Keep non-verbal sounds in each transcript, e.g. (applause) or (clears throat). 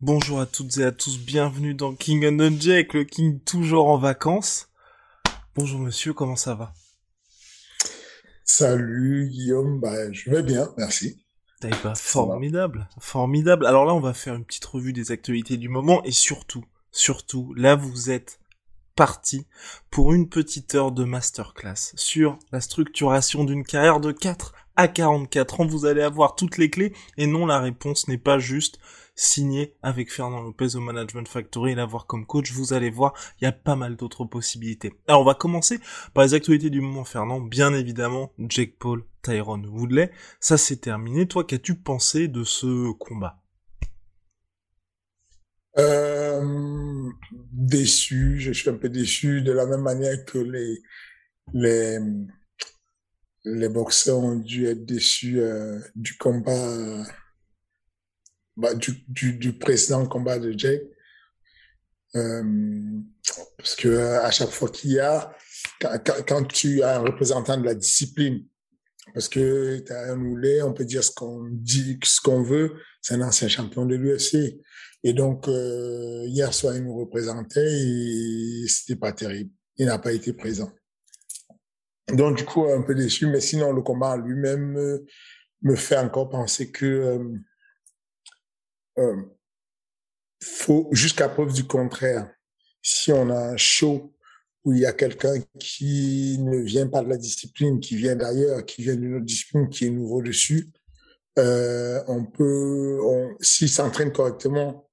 Bonjour à toutes et à tous, bienvenue dans King and the Jack, le King toujours en vacances. Bonjour monsieur, comment ça va? Salut Guillaume, bah, je vais bien, merci. T'as pas formidable, formidable. Alors là, on va faire une petite revue des actualités du moment et surtout, surtout, là vous êtes parti pour une petite heure de masterclass sur la structuration d'une carrière de 4 à 44 ans. Vous allez avoir toutes les clés et non, la réponse n'est pas juste signer avec Fernand Lopez au Management Factory et l'avoir comme coach, vous allez voir, il y a pas mal d'autres possibilités. Alors on va commencer par les actualités du moment Fernand, bien évidemment, Jake Paul, Tyrone Woodley, ça c'est terminé. Toi, qu'as-tu pensé de ce combat? Euh, Déçu, je suis un peu déçu de la même manière que les les les boxeurs ont dû être déçus euh, du combat bah, du, précédent combat de Jake. Euh, parce que euh, à chaque fois qu'il y a, quand, tu as un représentant de la discipline, parce que tu as un Oulet, on peut dire ce qu'on dit, ce qu'on veut, c'est un ancien champion de l'UFC. Et donc, euh, hier soir, il nous représentait et c'était pas terrible. Il n'a pas été présent. Donc, du coup, un peu déçu, mais sinon, le combat lui-même me, fait encore penser que euh, faut, jusqu'à preuve du contraire, si on a un show où il y a quelqu'un qui ne vient pas de la discipline, qui vient d'ailleurs, qui vient d'une autre discipline, qui est nouveau dessus, euh, on peut, on, s'il s'entraîne correctement,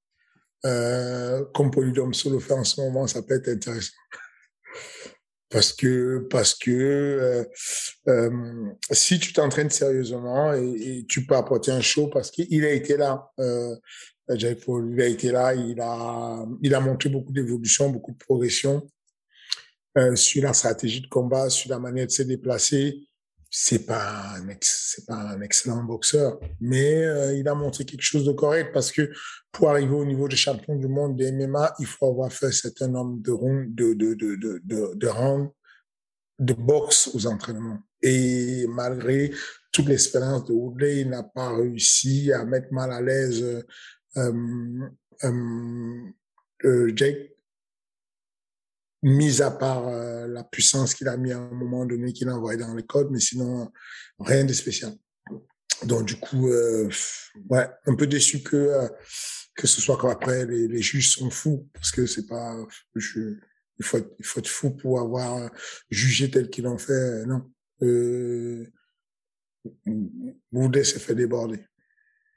euh, comme Polydome Solo fait en ce moment, ça peut être intéressant. Parce que, parce que euh, euh, si tu t'entraînes sérieusement et, tu peux apporter un show, parce qu'il a été là, euh, Paul, il a été là, il a, il a montré beaucoup d'évolution, beaucoup de progression euh, sur la stratégie de combat, sur la manière de se déplacer. C'est pas un c'est pas un excellent boxeur, mais euh, il a montré quelque chose de correct parce que pour arriver au niveau de champion du monde de MMA, il faut avoir fait un certain nombre de rounds, de, de, de, de, de, rounds de boxe aux entraînements. Et malgré toute l'expérience de Woodley, il n'a pas réussi à mettre mal à l'aise euh, euh, Jake mis à part euh, la puissance qu'il a mis à un moment donné qu'il a envoyé dans les codes, mais sinon rien de spécial. Donc du coup, euh, ouais, un peu déçu que euh, que ce soit comme après les, les, juges sont fous parce que c'est pas, je, il faut être, il faut être fou pour avoir jugé tel qu'ils l'ont fait. Non, euh, Woodley s'est fait déborder.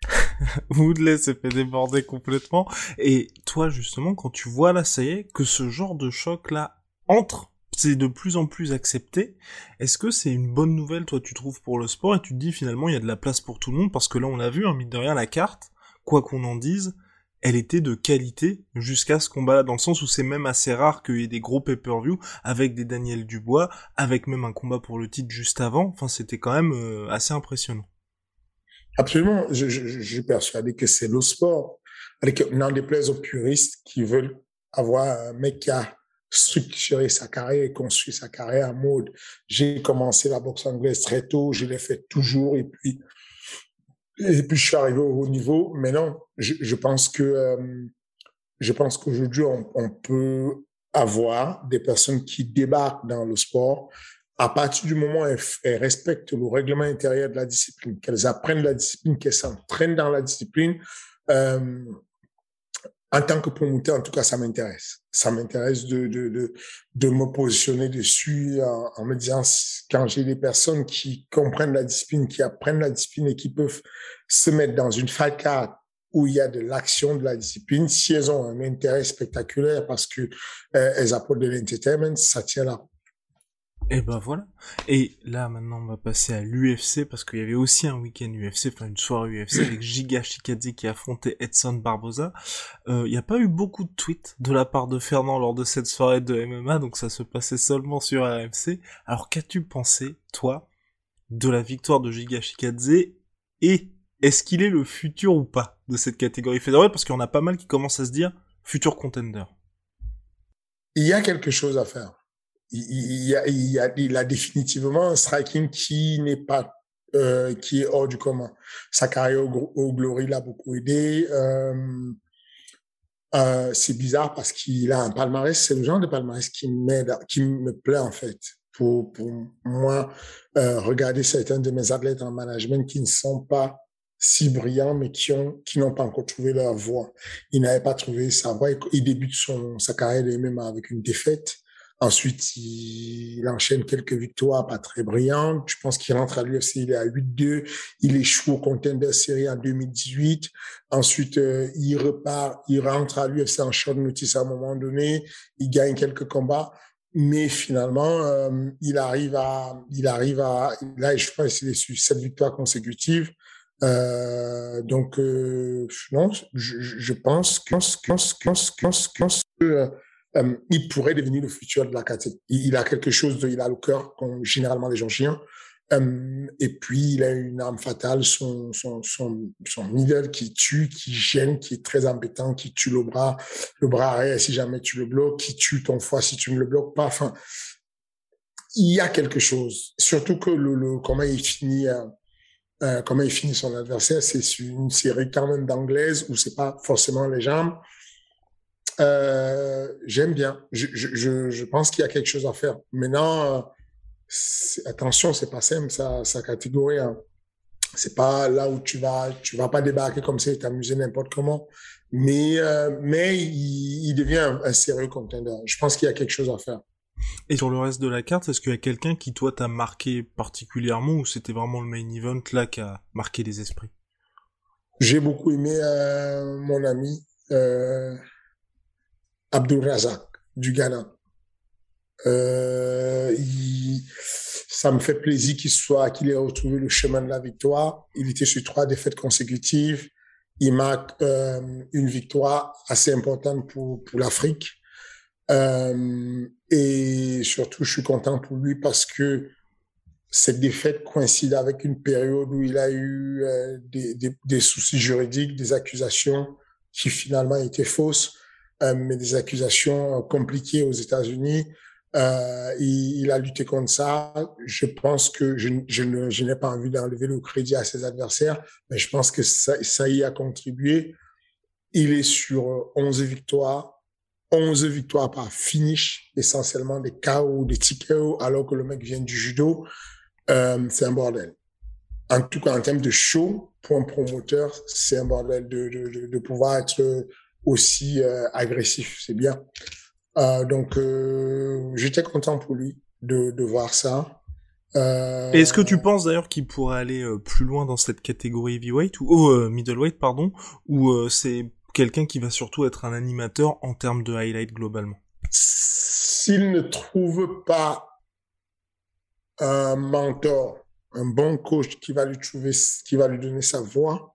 (laughs) Woodley s'est fait déborder complètement. Et toi, justement, quand tu vois là, ça y est, que ce genre de choc-là entre, c'est de plus en plus accepté, est-ce que c'est une bonne nouvelle, toi, tu trouves, pour le sport, et tu te dis, finalement, il y a de la place pour tout le monde, parce que là, on l'a vu, hein, mine de rien, la carte, quoi qu'on en dise, elle était de qualité jusqu'à ce combat-là, dans le sens où c'est même assez rare qu'il y ait des gros pay-per-view avec des Daniel Dubois, avec même un combat pour le titre juste avant. Enfin, c'était quand même euh, assez impressionnant. Absolument. Je, suis persuadé que c'est le sport. N'en déplaise aux puristes qui veulent avoir un mec qui a structuré sa carrière et construit sa carrière en mode. J'ai commencé la boxe anglaise très tôt, je l'ai fait toujours et puis et puis je suis arrivé au haut niveau. Mais non, je, pense que euh, je qu'aujourd'hui on peut avoir des personnes qui débarquent dans le sport à partir du moment où elles, respectent le règlement intérieur de la discipline, qu'elles apprennent la discipline, qu'elles s'entraînent dans la discipline, euh, en tant que promoteur, en tout cas, ça m'intéresse. Ça m'intéresse de, de, de, de, me positionner dessus en, me disant, quand j'ai des personnes qui comprennent la discipline, qui apprennent la discipline et qui peuvent se mettre dans une card où il y a de l'action de la discipline, si elles ont un intérêt spectaculaire parce que euh, elles apportent de l'entertainment, ça tient là. Et ben voilà. Et là maintenant on va passer à l'UFC parce qu'il y avait aussi un week-end UFC, enfin une soirée UFC avec Giga Shikadze qui affrontait Edson Barboza. Euh, il n'y a pas eu beaucoup de tweets de la part de Fernand lors de cette soirée de MMA, donc ça se passait seulement sur RMC. Alors qu'as-tu pensé, toi, de la victoire de Giga Shikadze et est-ce qu'il est le futur ou pas de cette catégorie fédérale? Parce qu'il y en a pas mal qui commencent à se dire futur contender. Il y a quelque chose à faire il, a, il, a, il a définitivement un striking qui n'est pas euh, qui est hors du commun. Sa carrière au, au Glory l'a beaucoup aidé. Euh, euh, c'est bizarre parce qu'il a un palmarès, c'est le genre de palmarès qui m'aide, qui me plaît en fait. Pour, pour moi, euh, regarder certains de mes athlètes en management qui ne sont pas si brillants, mais qui ont qui n'ont pas encore trouvé leur voie. Il n'avait pas trouvé sa voie. Il débute son sa carrière de MMA avec une défaite. Ensuite, il, enchaîne quelques victoires pas très brillantes. Je pense qu'il rentre à l'UFC, il est à 8-2. Il échoue au Contender Series en 2018. Ensuite, euh, il repart, il rentre à l'UFC en short notice à un moment donné. Il gagne quelques combats. Mais finalement, euh, il arrive à, il arrive à, là, je pense qu'il est sur sept victoires consécutives. Euh, donc, euh, non, je, je pense, pense, pense, pense, pense, pense que euh, il pourrait devenir le futur de la catégorie. Il, a quelque chose, de, il a le cœur comme généralement les Georgiens. Euh, et puis, il a une arme fatale, son, son, son, middle qui tue, qui gêne, qui est très embêtant, qui tue le bras, le bras arrière si jamais tu le bloques, qui tue ton foie si tu ne le bloques pas. Enfin, il y a quelque chose. Surtout que le, comment il finit, euh comment il finit son adversaire, c'est une série quand même d'anglaise où c'est pas forcément les jambes. Euh, j'aime bien. Je, je, je pense qu'il y a quelque chose à faire. Maintenant, attention, c'est pas simple, sa, sa catégorie. Hein. C'est pas là où tu vas, tu vas pas débarquer comme ça et t'amuser n'importe comment. Mais, euh, mais il, il, devient un, un, sérieux contender. Je pense qu'il y a quelque chose à faire. Et sur le reste de la carte, est-ce qu'il y a quelqu'un qui, toi, t'a marqué particulièrement ou c'était vraiment le main event là qui a marqué les esprits? J'ai beaucoup aimé euh, mon ami euh, Abdul Razak du Ghana. Euh, il, ça me fait plaisir qu'il soit, qu'il ait retrouvé le chemin de la victoire. Il était sur trois défaites consécutives. Il marque euh, une victoire assez importante pour, pour l'Afrique. Euh, et surtout, je suis content pour lui parce que cette défaite coïncide avec une période où il a eu euh, des, des, des soucis juridiques, des accusations qui finalement étaient fausses mais des accusations compliquées aux États-Unis. Euh, il, a lutté contre ça. Je pense que je, je, n'ai pas envie d'enlever le crédit à ses adversaires, mais je pense que ça, y a contribué. Il est sur 11 victoires, 11 victoires par finish, essentiellement des KO des TKO, alors que le mec vient du judo. Euh, c'est un bordel. En tout cas, en termes de show, pour un promoteur, c'est un bordel de, de, de, de pouvoir être aussi euh, agressif. C'est bien. Euh, donc, euh, j'étais content pour lui de, de voir ça. Est-ce que tu penses d'ailleurs qu'il pourrait aller plus loin dans cette catégorie heavyweight ou oh, middleweight pardon ou c'est quelqu'un qui va surtout être un animateur en termes de highlight globalement? S'il ne trouve pas un mentor, un bon coach qui va lui trouver, qui va lui donner sa voix,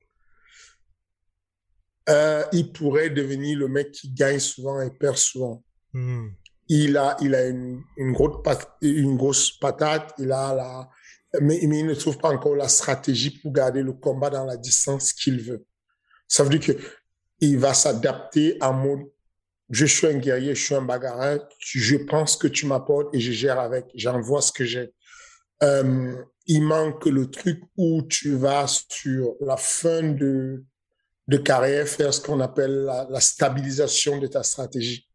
euh, il pourrait devenir le mec qui gagne souvent et perd souvent. Mm. Il a, il a une, une, grosse patate, une grosse patate, il a la, mais, mais il ne trouve pas encore la stratégie pour garder le combat dans la distance qu'il veut. Ça veut dire que il va s'adapter à mode je suis un guerrier, je suis un bagarreur, je pense que tu m'apportes et je gère avec, j'envoie ce que j'ai. Euh, il manque le truc où tu vas sur la fin de, de carrière faire ce qu'on appelle la, stabilisation de ta stratégie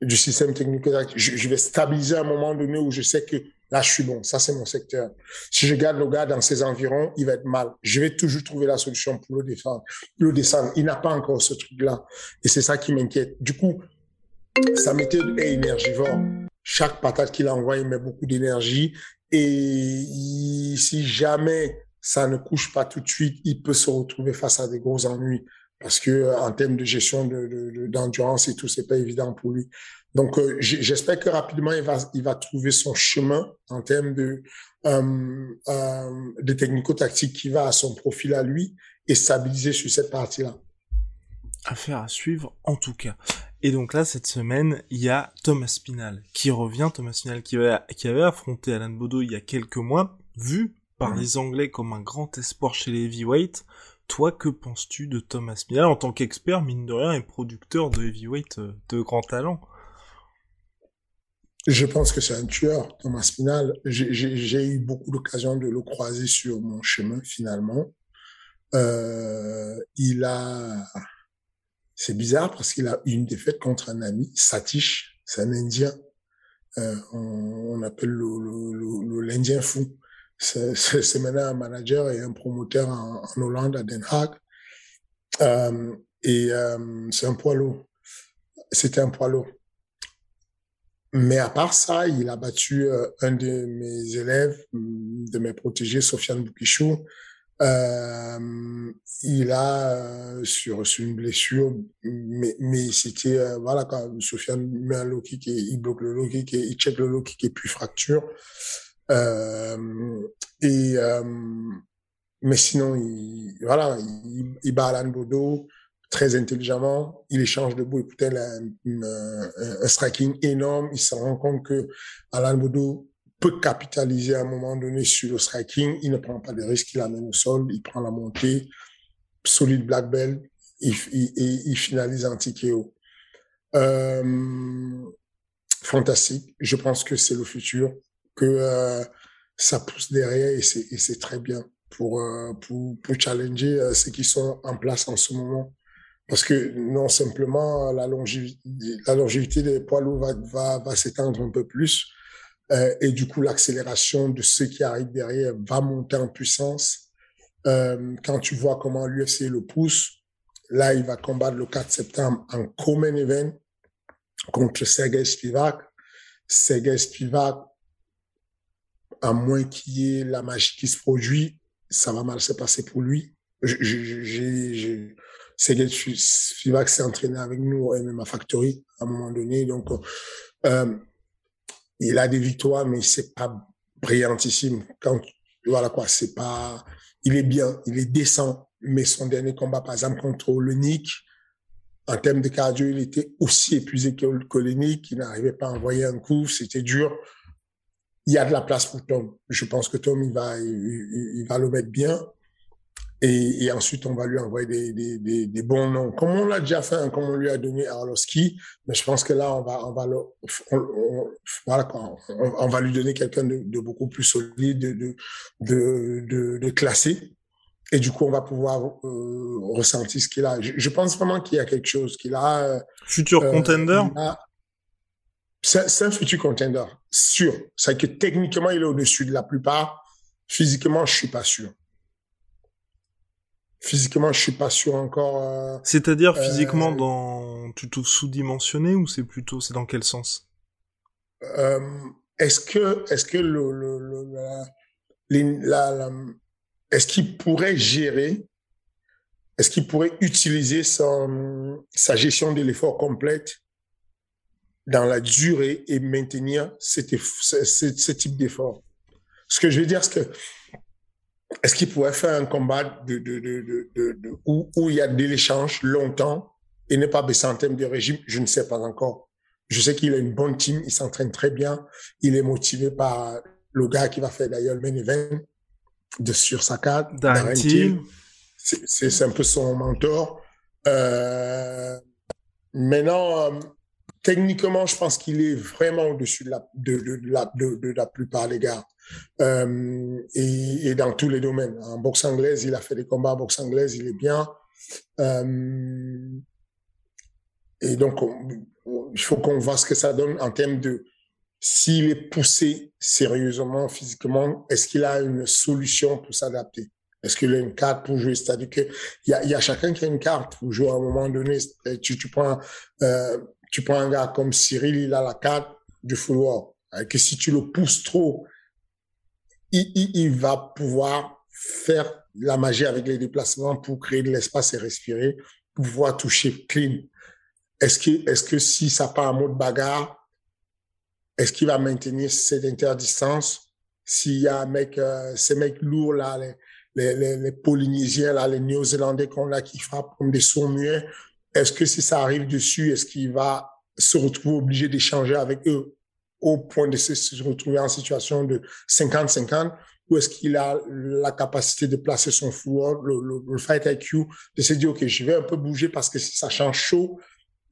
du système technique. Je, je, vais stabiliser à un moment donné où je sais que là, je suis bon. Ça, c'est mon secteur. Si je garde le gars dans ses environs, il va être mal. Je vais toujours trouver la solution pour le défendre, le descendre. Il n'a pas encore ce truc-là. Et c'est ça qui m'inquiète. Du coup, sa méthode est énergivore. Chaque patate qu'il envoie, il met beaucoup d'énergie. Et si jamais ça ne couche pas tout de suite, il peut se retrouver face à des gros ennuis parce que en termes de gestion de, d'endurance et tout, c'est pas évident pour lui. Donc, euh, j'espère que rapidement il va trouver son chemin en termes de euh, euh, de technico-tactique qui va à son profil à lui et stabiliser sur cette partie-là. Affaire à suivre en tout cas. Et donc là, cette semaine, il y a Thomas Spinal qui revient, Thomas Spinal qui avait, qui avait affronté Alan Bodo il y a quelques mois, vu par les Anglais comme un grand espoir chez les heavyweights. Toi, que penses-tu de Thomas Spinal en tant qu'expert, mine de rien, et producteur de heavyweight euh, de grand talent Je pense que c'est un tueur, Thomas Spinal. J'ai eu beaucoup d'occasions de le croiser sur mon chemin, finalement. Euh, il a... C'est bizarre parce qu'il a eu une défaite contre un ami, Satish, c'est un Indien. Euh, on, appelle l'Indien fou c'est maintenant un manager et un promoteur en, Hollande, à Den Haag. Euh, et euh, c'est un poids lourd. C'était un poids lourd. Mais à part ça, il a battu euh, un de mes élèves, de mes protégés, Sofiane Boukichou. Euh, il a euh, sur, sur une blessure, mais, mais c'était voilà quand Sofiane met un low kick et il bloque le low kick et il check le low kick et puis fracture. Euh, et euh, mais sinon, il, voilà, il, il bat Alan Bodo très intelligemment. Il échange de beau et putain, un, un, striking énorme. Il se rend compte que Alan Bodo peut capitaliser à un moment donné sur le striking. Il ne prend pas de risques, il amène au sol, il prend la montée, solide black belt, et il, il, finalise en TKO. Euh, fantastique. Je pense que c'est le futur que euh, ça pousse derrière et c'est très bien pour, euh, pour, challenger euh, ceux qui sont en place en ce moment. Parce que non simplement la longévité, la longévité des poids lourds va, va, va s'étendre un peu plus. Et du coup, l'accélération de ceux qui arrivent derrière va monter en puissance. Quand tu vois comment l'UFC le pousse, là, il va combattre le 4 septembre en common event contre Sergei Spivak. Sergei Spivak, à moins qu'il y ait la magie qui se produit, ça va mal se passer pour lui. J'ai, Sergei Spivak s'est entraîné avec nous au MMA Factory à un moment donné, donc euh, il a des victoires, mais c'est pas brillantissime. Quand voilà quoi, c'est pas, il est bien, il est décent, mais son dernier combat, par exemple contre le Nick, en termes de cardio, il était aussi épuisé que, le Nick, il n'arrivait pas à envoyer un coup, c'était dur il y a de la place pour Tom. Je pense que Tom, il va, il, va le mettre bien. Et, et, ensuite, on va lui envoyer des, des, des, des bons noms. Comme on l'a déjà fait, hein, comme on lui a donné Arlovski. Mais je pense que là, on va, on va, le, on, voilà quoi, on, va lui donner quelqu'un de, de, beaucoup plus solide, de, de, de, de, classé. Et du coup, on va pouvoir euh, ressentir ce qu'il a. Je, pense vraiment qu'il y a quelque chose qu'il a. Euh, Futur euh, contender c'est un futur contender, sûr. C'est que techniquement, il est au-dessus de la plupart. Physiquement, je suis pas sûr. Physiquement, je suis pas sûr encore. Euh, C'est-à-dire euh, physiquement dans plutôt sous-dimensionné ou c'est plutôt c'est dans quel sens? Euh, Est-ce que est-ce que le, le, la, la, est-ce qu'il pourrait gérer Est-ce qu'il pourrait utiliser son, sa gestion de l'effort complète dans la durée et maintenir cet, ce, type d'effort. Ce que je veux dire, c'est que est-ce qu'il pourrait faire un combat de, de, de, de, où, où, il y a de l'échange longtemps et ne pas baisser en termes de régime? Je ne sais pas encore. Je sais qu'il a une bonne team, il s'entraîne très bien, il est motivé par le gars qui va faire d'ailleurs le main event de sur sa carte. C'est un peu son mentor. Euh, maintenant, euh, techniquement, je pense qu'il est vraiment au-dessus de la, plupart des gars. Euh, et, dans tous les domaines. En boxe anglaise, il a fait des combats en boxe anglaise, il est bien. Euh, et donc, il faut qu'on voit ce que ça donne en termes de s'il est poussé sérieusement, physiquement, est-ce qu'il a une solution pour s'adapter? Est-ce qu'il a une carte pour jouer? C'est-à-dire qu'il y a, chacun qui a une carte pour jouer à un moment donné. Tu, tu, prends, euh, tu prends un gars comme Cyril, il a la carte du fouloir. Que si tu le pousses trop, il, va pouvoir faire la magie avec les déplacements pour créer de l'espace et respirer, pour pouvoir toucher clean. Est-ce que, est-ce que si ça part en mode bagarre, est-ce qu'il va maintenir cette interdistance? S'il y a un mec, euh, ces mecs lourds là, les, Polynésiens là, les Néo-Zélandais qu'on qui frappent comme des sourds muets, est-ce que si ça arrive dessus, est-ce qu'il va se retrouver obligé d'échanger avec eux au point de se retrouver en situation de 50-50 ou est-ce qu'il a la capacité de placer son footwork, le, le, fight IQ, de se dire, OK, je vais un peu bouger parce que si ça change chaud,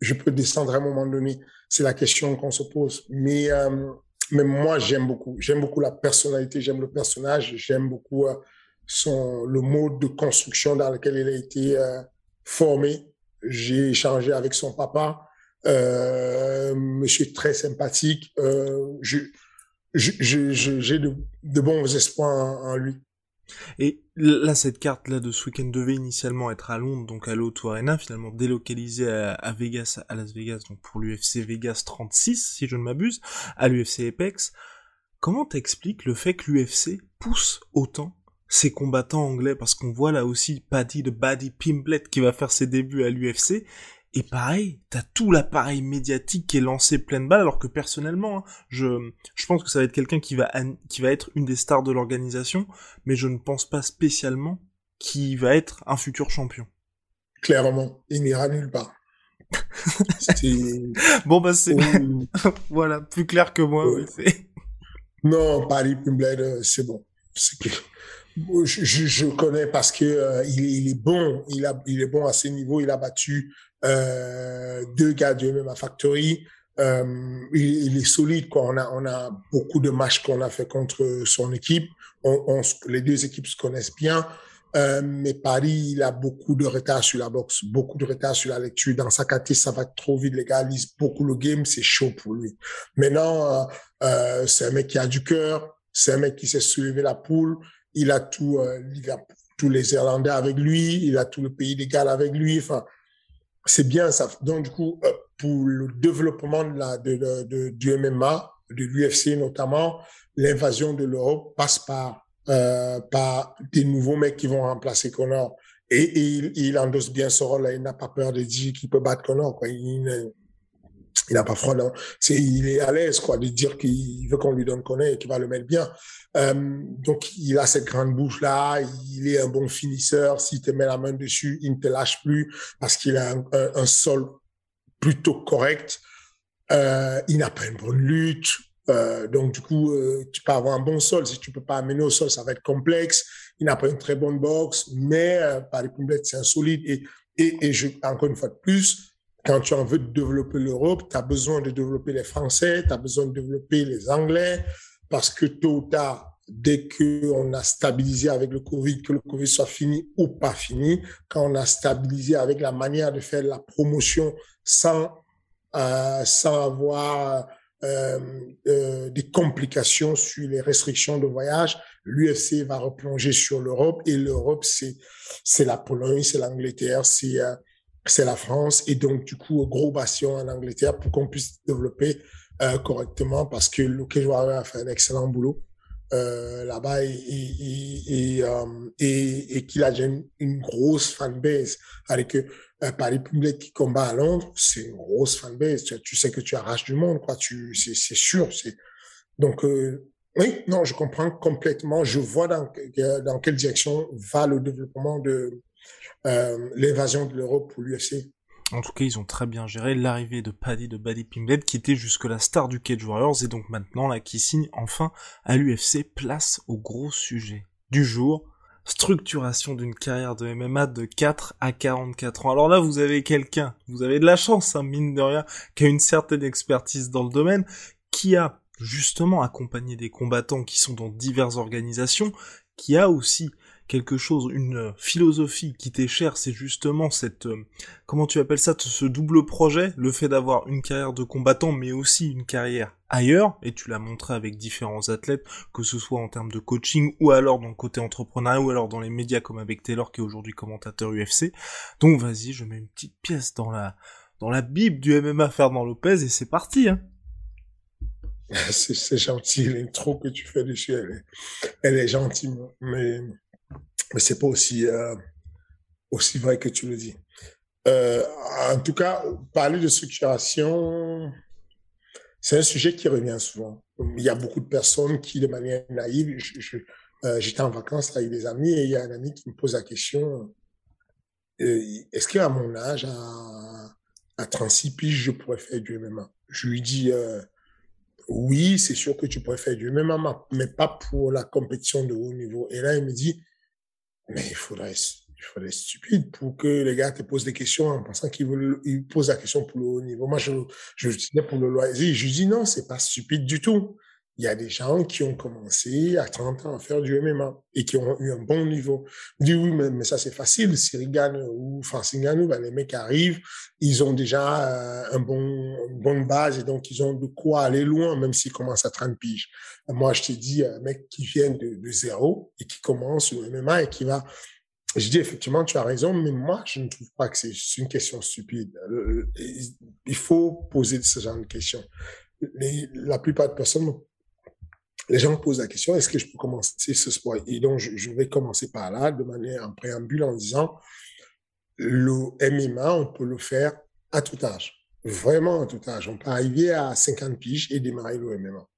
je peux descendre à un moment donné? C'est la question qu'on se pose. Mais, euh, mais moi, j'aime beaucoup. J'aime beaucoup la personnalité, j'aime le personnage, j'aime beaucoup euh, son, le mode de construction dans lequel il a été euh, formé. J'ai échangé avec son papa. Euh, monsieur très sympathique. Euh, j'ai de, bons espoirs en, lui. Et là, cette carte-là de ce week-end devait initialement être à Londres, donc à l'Auto Arena, finalement délocalisée à, à, Vegas, à Las Vegas, donc pour l'UFC Vegas 36, si je ne m'abuse, à l'UFC Apex. Comment t'expliques le fait que l'UFC pousse autant ses combattants anglais Parce qu'on voit là aussi Paddy de Buddy Pimblet qui va faire ses débuts à l'UFC, et pareil, t'as tout l'appareil médiatique qui est lancé pleine balle, alors que personnellement, hein, je, je pense que ça va être quelqu'un qui va, qui va être une des stars de l'organisation, mais je ne pense pas spécialement qu'il va être un futur champion. Clairement, il n'ira nulle part. (laughs) bon bah c'est (laughs) voilà plus clair que moi. Oui. non, Paris Pimblet, euh, c'est bon. Que... Je, je, connais parce que euh, il, il, est bon, il a, il est bon à ses niveaux. Il a battu euh, deux gars du MMA Factory. Euh, il, il, est solide. Quoi. On, a, on a beaucoup de matchs qu'on a fait contre son équipe. On, on, les deux équipes se connaissent bien. Euh, mais Paris, il a beaucoup de retard sur la boxe, beaucoup de retard sur la lecture. Dans sa catégorie, ça va trop vite. Les gars lisent beaucoup le game, c'est chaud pour lui. Maintenant, euh, euh, c'est un mec qui a du cœur, c'est un mec qui sait soulever la poule. Il a euh, tous les Irlandais avec lui, il a tout le pays des Galles avec lui. Enfin, c'est bien ça. Donc, du coup, euh, pour le développement de du MMA, de l'UFC notamment, l'invasion de l'Europe passe par, euh, par des nouveaux mecs qui vont remplacer Connor. Et, il, endosse bien ce rôle-là. Il n'a pas peur de dire qu'il peut battre Connor. Il n'a pas froid. Non. C'est, il est à l'aise quoi, de dire qu'il veut qu'on lui donne Connor et qu'il va le mettre bien. Euh, donc, il a cette grande bouche-là, il est un bon finisseur. S'il te met la main dessus, il ne te lâche plus parce qu'il a un, sol plutôt correct. Euh, il n'a pas une bonne lutte. Euh, donc, du coup, tu peux avoir un bon sol. Si tu peux pas amener au sol, ça va être complexe. Il n'a pas une très bonne boxe, mais par les complètes, c'est un solide. Et, et, encore une fois de plus, quand tu en veux développer l'Europe, tu as besoin de développer les Français, tu as besoin de développer les Anglais, parce que tôt ou tard, dès qu'on a stabilisé avec le Covid, que le Covid soit fini ou pas fini, quand on a stabilisé avec la manière de faire la promotion sans, euh, sans avoir euh, euh, des complications sur les restrictions de voyage, l'UFC va replonger sur l'Europe et l'Europe, c'est, la Pologne, c'est l'Angleterre, c'est, euh, c'est la France et donc, du coup, gros bastion en Angleterre pour qu'on puisse développer euh, correctement parce que Cage Warrior a fait un excellent boulot euh, là-bas et, et, et, euh, et, et qu'il a une, une, grosse fanbase. Avec euh, Paris Public qui combat à Londres, c'est une grosse fanbase. Tu, tu, sais que tu arraches du monde, quoi. Tu, c'est, c'est sûr. C'est donc euh, oui, non, je comprends complètement. Je vois dans dans quelle direction va le développement de euh, l'invasion de l'Europe pour l'UFC. En tout cas, ils ont très bien géré l'arrivée de Paddy de Buddy Pimblet, qui était jusque la star du Cage Warriors, et donc maintenant, là, qui signe enfin à l'UFC place au gros sujet du jour. Structuration d'une carrière de MMA de 4 à 44 ans. Alors là, vous avez quelqu'un, vous avez de la chance, hein, mine de rien, qui a une certaine expertise dans le domaine, qui a justement accompagné des combattants qui sont dans diverses organisations, qui a aussi quelque chose, une philosophie qui t'est chère, c'est justement cette, euh, comment tu appelles ça, ce double projet, le fait d'avoir une carrière de combattant, mais aussi une carrière ailleurs, et tu l'as montré avec différents athlètes, que ce soit en termes de coaching, ou alors dans le côté entrepreneuriat, ou alors dans les médias comme avec Taylor, qui est aujourd'hui commentateur UFC. Donc vas-y, je mets une petite pièce dans la, dans la bible du MMA Fernand Lopez, et c'est parti, hein. (laughs) c'est gentil, l'intro que tu fais dessus, elle elle est gentille, mais, mais c'est pas aussi, euh, aussi vrai que tu le dis. Euh, en tout cas, parler de structuration, c'est un sujet qui revient souvent. Il y a beaucoup de personnes qui, de manière naïve, euh, j'étais en vacances avec des amis et il y a un ami qui me pose la question, est-ce qu'à mon âge, à, à 36 piges, je pourrais faire du MMA Je lui dis, oui, c'est sûr que tu pourrais faire du MMA, mais pas pour la compétition de haut niveau. Et là, il me dit, mais il faudrait, il faudrait être stupide pour que les gars te posent des questions en pensant qu'ils ils posent la question pour le haut niveau. Moi, je, je disais pour le loisir. Je dis non, c'est pas stupide du tout il y a des gens qui ont commencé à 30 ans à faire du MMA et qui ont eu un bon niveau. Dis oui, mais, ça c'est facile. Sirigan ou Francine ben, les mecs arrivent, ils ont déjà euh, un bon, une bonne base et donc ils ont de quoi aller loin, même s'ils commencent à 30 piges. Moi, je t'ai dit, un mec qui vient de, de zéro et qui commence le MMA et qui va je dis effectivement, tu as raison, mais moi, je ne trouve pas que c'est une question stupide. Euh, il faut poser ce genre de questions. la plupart des personnes les gens posent la question, est-ce que je peux commencer ce sport? Et donc, je, vais commencer par là, de manière en préambule, en disant, le MMA, on peut le faire à tout âge. Vraiment à tout âge. On peut arriver à 50 piges et démarrer le MMA.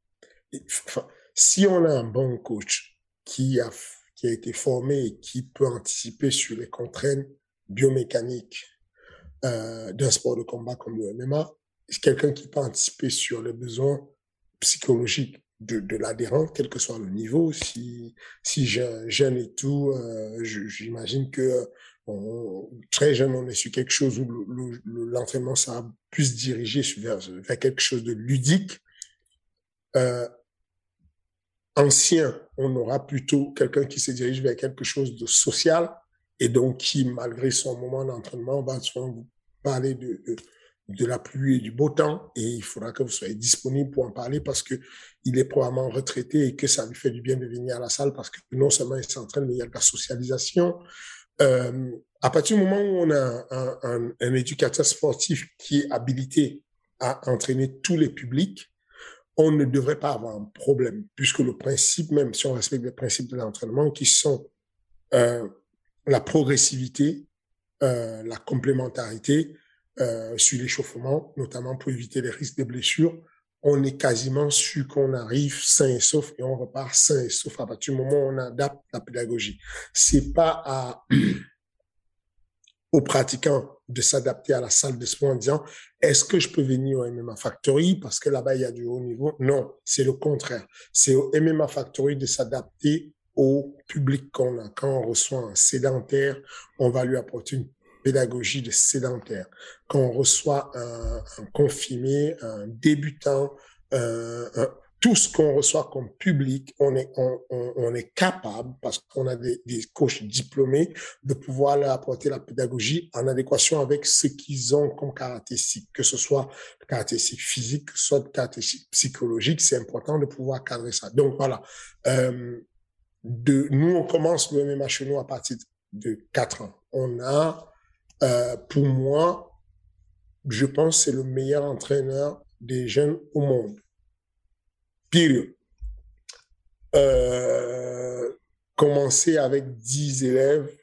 si on a un bon coach qui a, qui a été formé et qui peut anticiper sur les contraintes biomécaniques euh, d'un sport de combat comme le MMA, quelqu'un qui peut anticiper sur les besoins psychologiques de, de l'adhérent, quel que soit le niveau. Si, si jeune et tout, euh, j'imagine que on, très jeune, on est sur quelque chose où l'entraînement, ça a plus dirigé vers, vers quelque chose de ludique. Euh, ancien, on aura plutôt quelqu'un qui se dirige vers quelque chose de social et donc qui, malgré son moment d'entraînement, va souvent vous parler de, de de la pluie et du beau temps et il faudra que vous soyez disponible pour en parler parce que il est probablement retraité et que ça lui fait du bien de venir à la salle parce que non seulement il s'entraîne mais il y a de la socialisation. Euh, à partir du moment où on a un, un, un, éducateur sportif qui est habilité à entraîner tous les publics, on ne devrait pas avoir un problème puisque le principe même, si on respecte les principes de l'entraînement qui sont euh, la progressivité, euh, la complémentarité, euh, sur l'échauffement, notamment pour éviter les risques de blessures, on est quasiment sûr qu'on arrive sain et sauf et on repart sain et sauf à partir du moment où on adapte la pédagogie. C'est pas à, (clears throat) aux pratiquants de s'adapter à la salle de sport en disant est-ce que je peux venir au MMA Factory parce que là-bas il y a du haut niveau? Non, c'est le contraire. C'est au MMA Factory de s'adapter au public qu'on a. Quand on reçoit un sédentaire, on va lui apporter une pédagogie de sédentaire. Quand on reçoit un, confirmé, un débutant, euh, tout ce qu'on reçoit comme public, on est, capable, parce qu'on a des, coachs diplômés, de pouvoir leur apporter la pédagogie en adéquation avec ce qu'ils ont comme caractéristiques, que ce soit caractéristiques physiques, soit caractéristiques psychologiques, c'est important de pouvoir cadrer ça. Donc voilà, euh, nous, on commence le MMA chez nous à partir de 4 ans. On a euh, pour moi, je pense que c'est le meilleur entraîneur des jeunes au monde. Pire. Euh, commencer avec 10 élèves,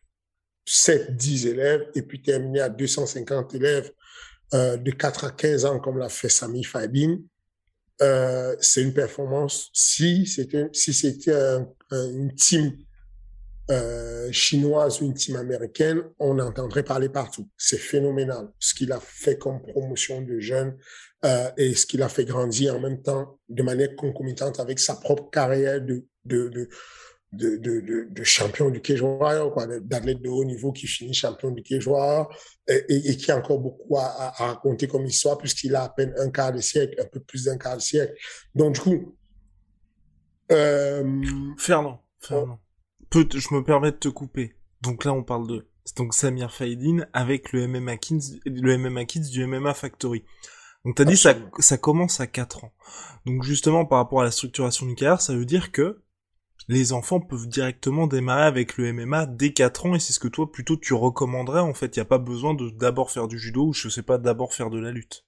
7, 10 élèves, et puis terminer à 250 élèves euh, de 4 à 15 ans, comme l'a fait Sami Fadin, euh, c'est une performance. Si c'était si une team euh, chinoise ou une team américaine, on entendrait parler partout. C'est phénoménal ce qu'il a fait comme promotion de jeunes euh, et ce qu'il a fait grandir en même temps de manière concomitante avec sa propre carrière de de de de, de, champion du cage d'athlète de haut niveau qui finit champion du cage et, et, qui a encore beaucoup à, à raconter comme histoire puisqu'il a à peine un quart de siècle, un peu plus d'un quart de siècle. Donc du coup, euh, Fernand, Fernand je me permets de te couper. Donc là, on parle de donc Samir Faidin avec le MMA Kids, le MMA Kids du MMA Factory. Donc t'as dit ça, ça commence à 4 ans. Donc justement par rapport à la structuration du carrière, ça veut dire que les enfants peuvent directement démarrer avec le MMA dès 4 ans et c'est ce que toi plutôt tu recommanderais en fait. Il n'y a pas besoin de d'abord faire du judo ou je sais pas d'abord faire de la lutte.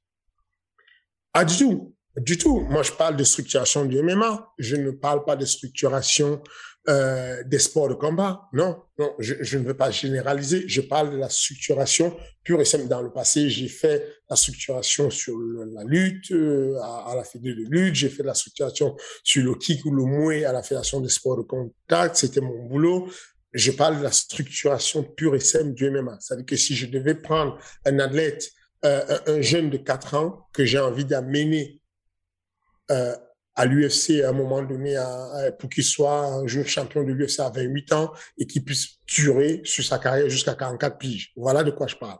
Ah du tout, du tout. Moi je parle de structuration du MMA. Je ne parle pas de structuration euh, des sports de combat. Non, non, je, je, ne veux pas généraliser. Je parle de la structuration pure et simple. Dans le passé, j'ai fait la structuration sur la lutte euh, à, la fédération de lutte. J'ai fait la structuration sur le kick ou le mouet à la fédération des sports de contact. C'était mon boulot. Je parle de la structuration pure et simple du MMA. C'est-à-dire que si je devais prendre un athlète, euh, un jeune de 4 ans que j'ai envie d'amener euh, à l'UFC à un moment donné pour qu'il soit un joueur champion de l'UFC à 28 ans et qu'il puisse durer sur sa carrière jusqu'à 44 piges. Voilà de quoi je parle.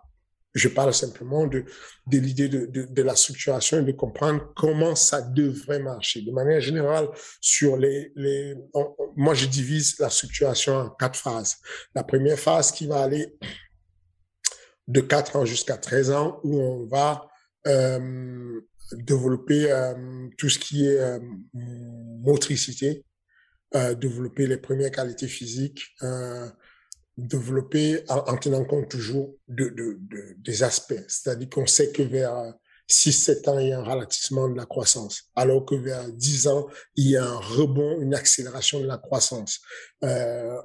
Je parle simplement de, de l'idée de, de, de, la structuration et de comprendre comment ça devrait marcher. De manière générale, sur les, les moi je divise la structuration en quatre phases. La première phase qui va aller de 4 ans jusqu'à 13 ans où on va euh, développer euh, tout ce qui est euh, motricité, euh, développer les premières qualités physiques, développer en, tenant compte toujours de, de, de des aspects. C'est-à-dire qu'on sait que vers 6-7 ans, il y a un ralentissement de la croissance, alors que vers 10 ans, il y a un rebond, une accélération de la croissance. Euh,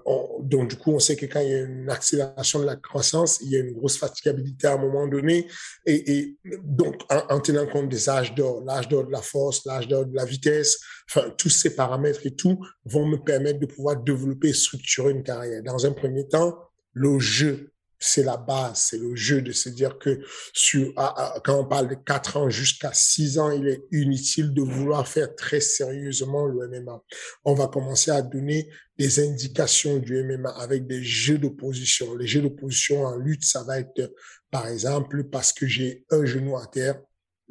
donc, du coup, on sait que quand il y a une accélération de la croissance, il y a une grosse fatigabilité à un moment donné. Et, donc, en, tenant compte des âges d'or, l'âge d'or de la force, l'âge d'or de la vitesse, enfin, tous ces paramètres et tout vont me permettre de pouvoir développer et structurer une carrière. Dans un premier temps, le jeu c'est la base, c'est le jeu de se dire que sur, quand on parle de 4 ans jusqu'à 6 ans, il est inutile de vouloir faire très sérieusement le MMA. On va commencer à donner des indications du MMA avec des jeux d'opposition. Les jeux d'opposition en lutte, ça va être, par exemple, parce que j'ai un genou à terre,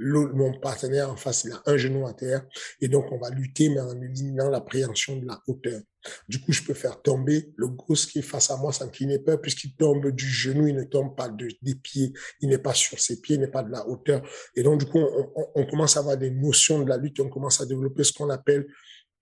mon partenaire en face, il a un genou à terre. Et donc, on va lutter, mais en éliminant l'appréhension de la hauteur. Du coup, je peux faire tomber le gosse qui est face à moi sans qu'il n'ait peur, puisqu'il tombe du genou, il ne tombe pas de, des pieds, il n'est pas sur ses pieds, il n'est pas de la hauteur. Et donc, du coup, on, on, commence à avoir des notions de la lutte, on commence à développer ce qu'on appelle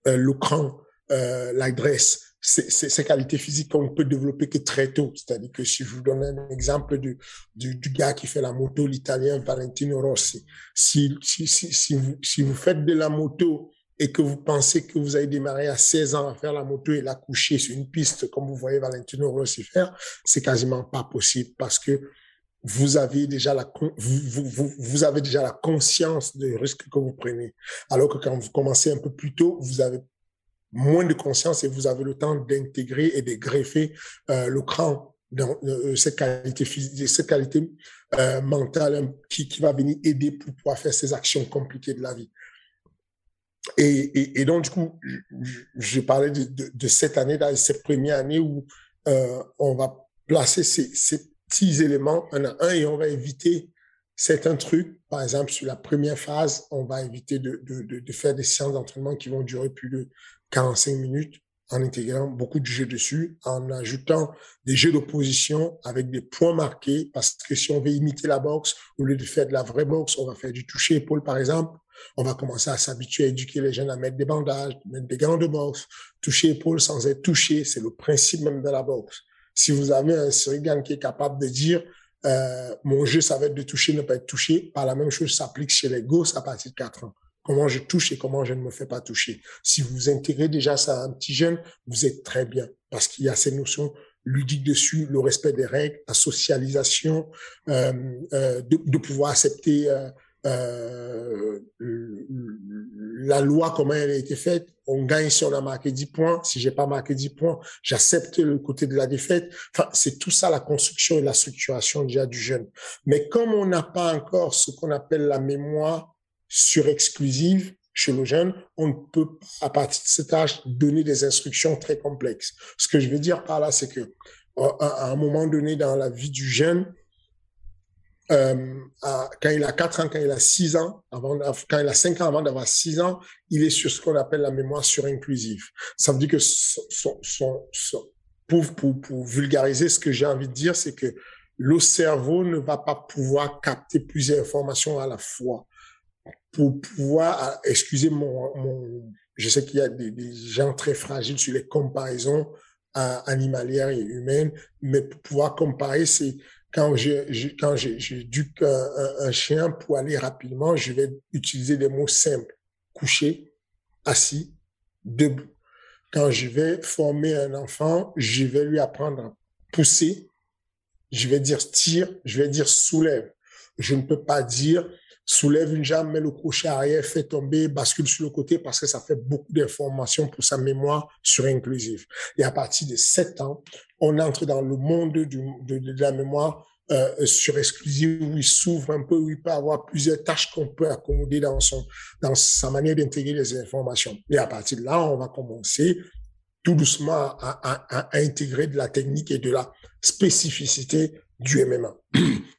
euh, le cran, euh, l'adresse ces qualités physiques qu'on ne peut développer que très tôt. C'est-à-dire que si je vous donne un exemple du, du, du gars qui fait la moto, l'italien Valentino Rossi, si, si, si, si, vous, si vous faites de la moto et que vous pensez que vous avez démarré à 16 ans à faire la moto et la coucher sur une piste comme vous voyez Valentino Rossi faire, c'est quasiment pas possible parce que vous avez déjà la vous, vous, vous avez déjà la conscience des risques que vous prenez. Alors que quand vous commencez un peu plus tôt, vous avez moins de conscience et vous avez le temps d'intégrer et de greffer euh, le cran dans euh, cette qualité physique, cette qualité euh, mentale hein, qui, qui va venir aider pour pouvoir faire ces actions compliquées de la vie. Et, et, donc, du coup, je, je parlais de, de, de, cette année, dans cette première année où euh, on va placer ces, ces petits éléments un à un et on va éviter certains trucs. Par exemple, sur la première phase, on va éviter de, de, de faire des séances d'entraînement qui vont durer plus de 45 minutes en intégrant beaucoup de jeux dessus, en ajoutant des jeux d'opposition avec des points marqués, parce que si on veut imiter la boxe, au lieu de faire de la vraie boxe, on va faire du toucher épaule, par exemple. On va commencer à s'habituer à éduquer les jeunes à mettre des bandages, mettre des gants de boxe, toucher épaule sans être touché. C'est le principe même de la boxe. Si vous avez un Sirigan qui est capable de dire, euh, mon jeu, ça va être de toucher, ne pas être touché, par la même chose s'applique chez les gosses à partir de 4 ans comment je touche et comment je ne me fais pas toucher. Si vous intégrez déjà ça à un petit jeune, vous êtes très bien parce qu'il y a ces notions ludiques dessus, le respect des règles, la socialisation, euh, euh, de, de, pouvoir accepter euh, euh la loi, comment elle a été faite. On gagne si on a marqué 10 points. Si j'ai pas marqué 10 points, j'accepte le côté de la défaite. Enfin, c'est tout ça la construction et la structuration déjà du jeune. Mais comme on n'a pas encore ce qu'on appelle la mémoire surexclusive chez le jeune, on ne peut, à partir de cet âge, donner des instructions très complexes. Ce que je veux dire par là, c'est que à un moment donné dans la vie du jeune, euh, quand il a 4 ans, quand il a 6 ans, avant, quand il a 5 ans avant d'avoir 6 ans, il est sur ce qu'on appelle la mémoire surinclusive. Ça veut dire que pour vulgariser ce que j'ai envie de dire, c'est que le cerveau ne va pas pouvoir capter plusieurs informations à la fois. Pour pouvoir, ah, excusez mon, je sais qu'il y a des, gens très fragiles sur les comparaisons euh, animalières et humaines, mais pour pouvoir comparer, c'est quand quand j'éduque un, un, chien pour aller rapidement, je vais utiliser des mots simples couché, assis, debout. Quand je vais former un enfant, je vais lui apprendre à pousser, je vais dire tire, je vais dire soulève. Je ne peux pas dire soulève une jambe, mets le crochet arrière, fais tomber, bascule sur le côté parce que ça fait beaucoup d'informations pour sa mémoire surinclusive. Et à partir de 7 ans, on entre dans le monde de, la mémoire euh, sur exclusive où il s'ouvre un peu, où il peut avoir plusieurs tâches qu'on peut accommoder dans sa manière d'intégrer les informations. Et à partir de là, on va commencer tout doucement à, intégrer de la technique et de la spécificité du MMA.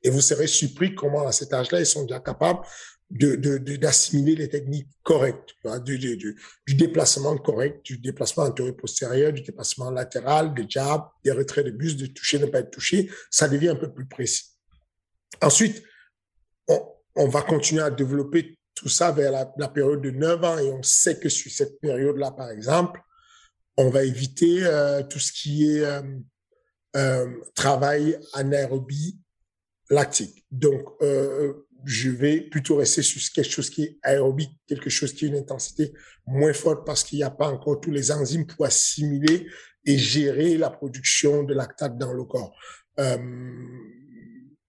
Et vous serez surpris comment à cet âge-là, ils sont déjà capables d'assimiler de, de, les techniques correctes, du, déplacement correct, du déplacement antérieur-postérieur, du déplacement latéral, des jabs, des retraits de bus, de toucher, ne pas être touché, ça devient un peu plus précis. Ensuite, on, va continuer à développer tout ça vers la, la, période de 9 ans et on sait que sur cette période-là, par exemple, on va éviter euh, tout ce qui est euh, euh, travail anaérobie lactique. Donc, euh, je vais plutôt rester sur quelque chose qui est aérobique, quelque chose qui a une intensité moins forte parce qu'il n'y a pas encore tous les enzymes pour assimiler et gérer la production de lactate dans le corps. Euh,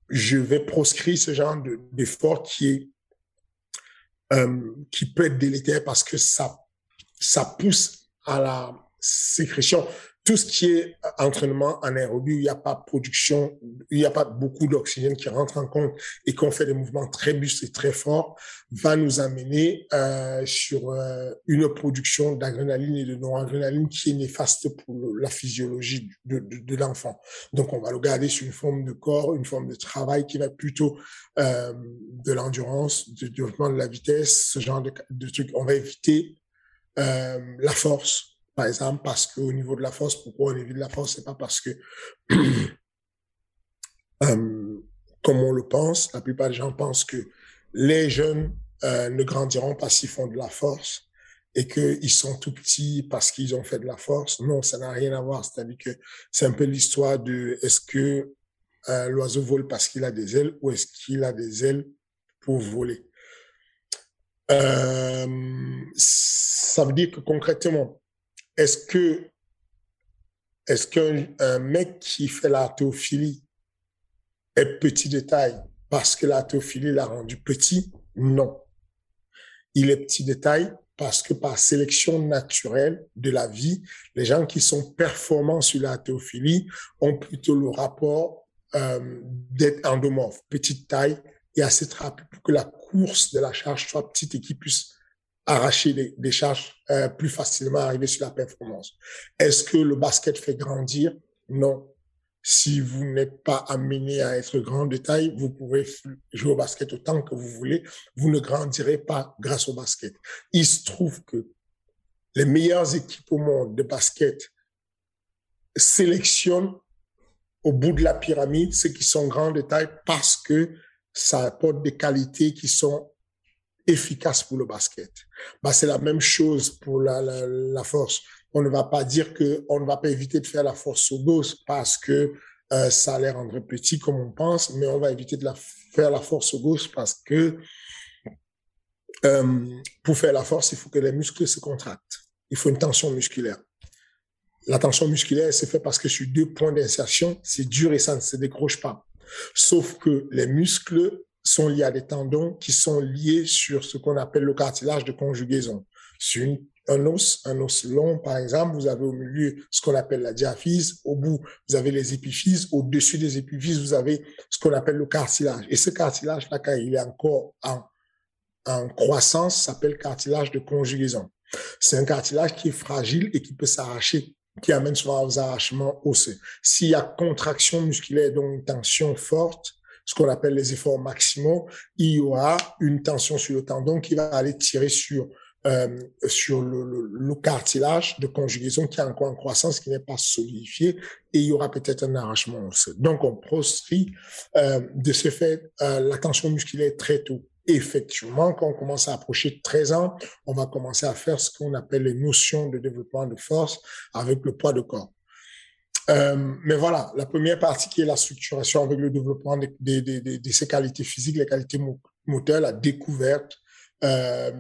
je vais proscrire ce genre d'effort qui est euh, qui peut être délétère parce que ça ça pousse à la sécrétion tout ce qui est entraînement en aérobie, où il n'y a pas production, il n'y a pas beaucoup d'oxygène qui rentre en compte et qu'on fait des mouvements très et très forts, va nous amener euh, sur euh, une production d'adrénaline et de noradrénaline qui est néfaste pour la physiologie de, l'enfant. Donc, on va le garder sur une forme de corps, une forme de travail qui va plutôt euh, de l'endurance, du développement de la vitesse, ce genre de, de trucs. On va éviter la force par exemple, parce qu'au niveau de la force, pourquoi on évite la force? C'est pas parce que, (clears throat) euh, comme on le pense, la plupart des gens pensent que les jeunes euh, ne grandiront pas s'ils font de la force et qu'ils sont tout petits parce qu'ils ont fait de la force. Non, ça n'a rien à voir. C'est-à-dire que c'est un peu l'histoire de est-ce que euh, l'oiseau vole parce qu'il a des ailes ou est-ce qu'il a des ailes pour voler. Ça veut dire que concrètement, est-ce que est-ce qu'un mec qui fait l'arthéophilie est petit de parce que l'arthéophilie l'a rendu petit? Non. Il est petit de taille parce que par sélection naturelle de la vie, les gens qui sont performants sur l'arthéophilie ont plutôt le rapport euh, d'être endomorphe, petite taille et assez rapide pour que la course de la charge soit petite et qu'ils puissent arracher des, des charges euh, plus facilement, arriver sur la performance. Est-ce que le basket fait grandir? Non. Si vous n'êtes pas amené à être grand de taille, vous pouvez jouer au basket autant que vous voulez. Vous ne grandirez pas grâce au basket. Il se trouve que les meilleures équipes au monde de basket sélectionnent au bout de la pyramide ceux qui sont grands de taille parce que ça apporte des qualités qui sont efficace pour le basket. Bah, c'est la même chose pour la, force. On ne va pas dire que on ne va pas éviter de faire la force au gauche parce que euh, ça l'air rendre petit comme on pense, mais on va éviter de faire la force au gauche parce que euh, pour faire la force, il faut que les muscles se contractent. Il faut une tension musculaire. La tension musculaire, c'est fait parce que sur deux points d'insertion, c'est dur et ça ne se décroche pas. Sauf que les muscles sont liés à des tendons qui sont liés sur ce qu'on appelle le cartilage de conjugaison. Sur un os, un os long, par exemple, vous avez au milieu ce qu'on appelle la diaphyse, au bout, vous avez les épiphyses, au-dessus des épiphyses, vous avez ce qu'on appelle le cartilage. Et ce cartilage-là, quand il est encore en, en croissance, s'appelle cartilage de conjugaison. C'est un cartilage qui est fragile et qui peut s'arracher qui amène souvent aux arrachements osseux. S'il y a contraction musculaire, donc une tension forte, ce qu'on appelle les efforts maximaux, il y aura une tension sur le tendon qui va aller tirer sur euh, sur le, cartilage de conjugaison qui est encore en croissance, qui n'est pas solidifié, et il y aura peut-être un arrachement osseux. Donc, on proscrit euh, de ce fait euh, la tension musculaire très tôt. Effectivement, quand on commence à approcher 13 ans, on va commencer à faire ce qu'on appelle les notions de développement de force avec le poids de corps. Euh, mais voilà, la première partie qui est la structuration avec le développement de, de, de, de ses qualités physiques, les qualités moteurs, la découverte, euh,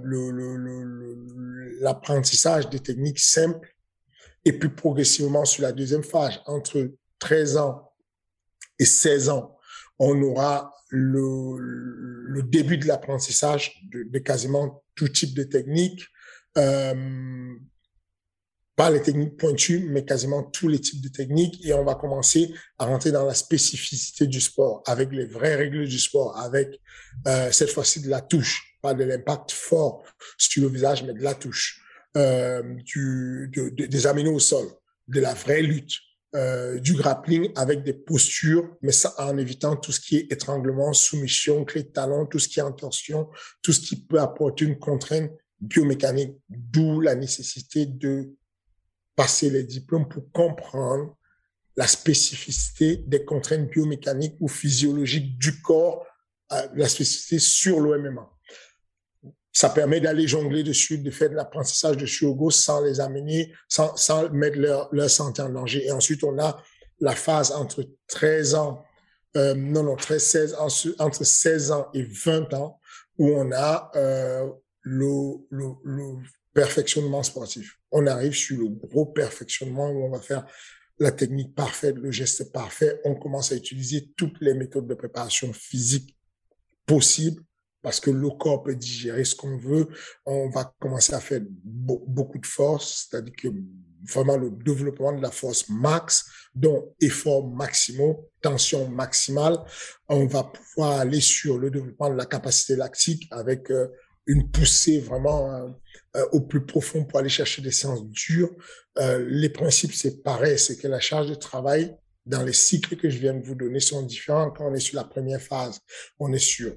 l'apprentissage le, le, des techniques simples et puis progressivement sur la deuxième phase, entre 13 ans et 16 ans, on aura le, le début de l'apprentissage de, de, quasiment tout type de techniques, euh, pas les techniques pointues, mais quasiment tous les types de techniques. Et on va commencer à rentrer dans la spécificité du sport, avec les vraies règles du sport, avec euh, cette fois-ci de la touche, pas de l'impact fort sur le visage, mais de la touche, euh, du, de, de, des aminos au sol, de la vraie lutte, euh, du grappling avec des postures, mais ça en évitant tout ce qui est étranglement, soumission, clé de talon, tout ce qui est en tension, tout ce qui peut apporter une contrainte biomécanique, d'où la nécessité de passer les diplômes pour comprendre la spécificité des contraintes biomécaniques ou physiologiques du corps, euh, la spécificité sur l'OMMA. Ça permet d'aller jongler dessus, de faire de l'apprentissage dessus au sans les amener, sans, sans mettre leur, leur santé en danger. Et ensuite, on a la phase entre 13 ans, euh, non, non, 13, 16, entre 16 ans et 20 ans, où on a euh, le, le perfectionnement sportif. On arrive sur le gros perfectionnement où on va faire la technique parfaite, le geste parfait. On commence à utiliser toutes les méthodes de préparation physique possibles parce que le corps peut digérer ce qu'on veut. On va commencer à faire beaucoup de force, c'est-à-dire que vraiment le développement de la force max, dont effort maximaux, tension maximale. On va pouvoir aller sur le développement de la capacité lactique avec euh, une poussée vraiment euh, euh, au plus profond pour aller chercher des séances dures. Euh, les principes, c'est pareil, c'est que la charge de travail dans les cycles que je viens de vous donner sont différents. Quand on est sur la première phase, on est sur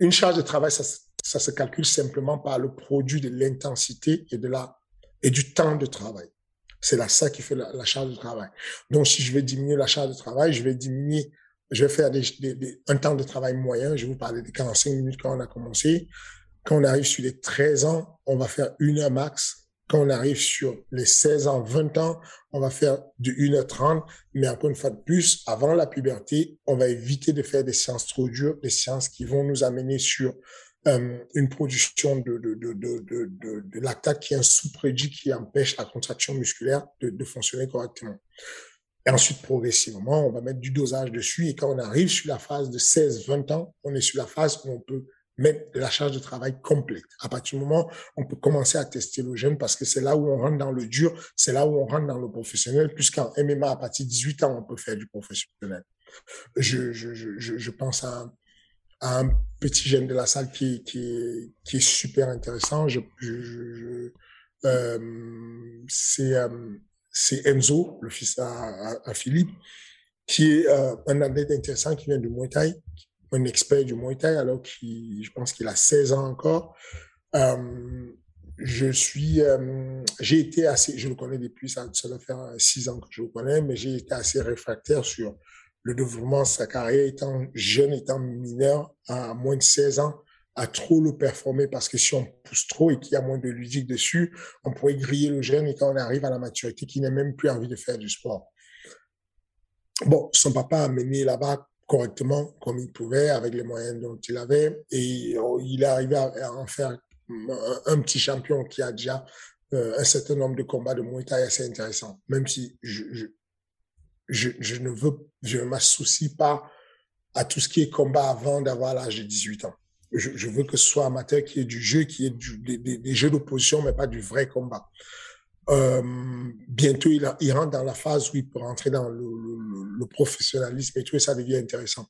une charge de travail, ça, ça se calcule simplement par le produit de l'intensité et de la et du temps de travail. C'est là ça qui fait la, la charge de travail. Donc, si je vais diminuer la charge de travail, je vais diminuer je vais faire des, des, des, un temps de travail moyen. Je vais vous parler de 45 minutes quand on a commencé. Quand on arrive sur les 13 ans, on va faire une heure max. Quand on arrive sur les 16 ans, 20 ans, on va faire de 1h30. Mais encore une fois de plus, avant la puberté, on va éviter de faire des séances trop dures, des séances qui vont nous amener sur euh, une production de, de, de, de, de, lactate qui est un sous-produit qui empêche la contraction musculaire de fonctionner correctement. Et ensuite, progressivement, on va mettre du dosage dessus. Et quand on arrive sur la phase de 16-20 ans, on est sur la phase où on peut mettre de la charge de travail complète. À partir du moment, on peut commencer à tester le jeune parce que c'est là où on rentre dans le dur, c'est là où on rentre dans le professionnel, puisqu'en MMA, à partir de 18 ans, on peut faire du professionnel. Je, je, je, je pense à, un petit jeune de la salle qui, qui, qui est super intéressant. Je euh, c'est euh, c'est Enzo, le fils à, Philippe, qui est euh, un athlète intéressant qui vient du Muay un expert du Muay alors qu'il, je pense qu'il a 16 ans encore. Euh, je suis, euh, été assez, je le connais depuis, ça, ça doit faire 6 ans que je le connais, mais j'ai été assez réfractaire sur le développement de sa carrière, étant jeune, étant mineur, à moins de 16 ans à trop le performer parce que si on pousse trop et qu'il y a moins de ludique dessus, on pourrait griller le jeune et quand on arrive à la maturité, qui n'a même plus envie de faire du sport. Bon, son papa a mené là-bas correctement comme il pouvait avec les moyens dont il avait et oh, il est arrivé à en faire un, petit champion qui a déjà euh, un certain nombre de combats de Muay Thai assez intéressants. Même si je, je, je, je ne veux, je ne m'associe pas à tout ce qui est combat avant d'avoir l'âge de 18 ans je, veux que ce soit amateur qui est du jeu, qui du, des, jeux d'opposition, mais pas du vrai combat. Euh, bientôt, il, a, rentre dans la phase où il peut rentrer dans le, professionnalisme et tout, et ça devient intéressant.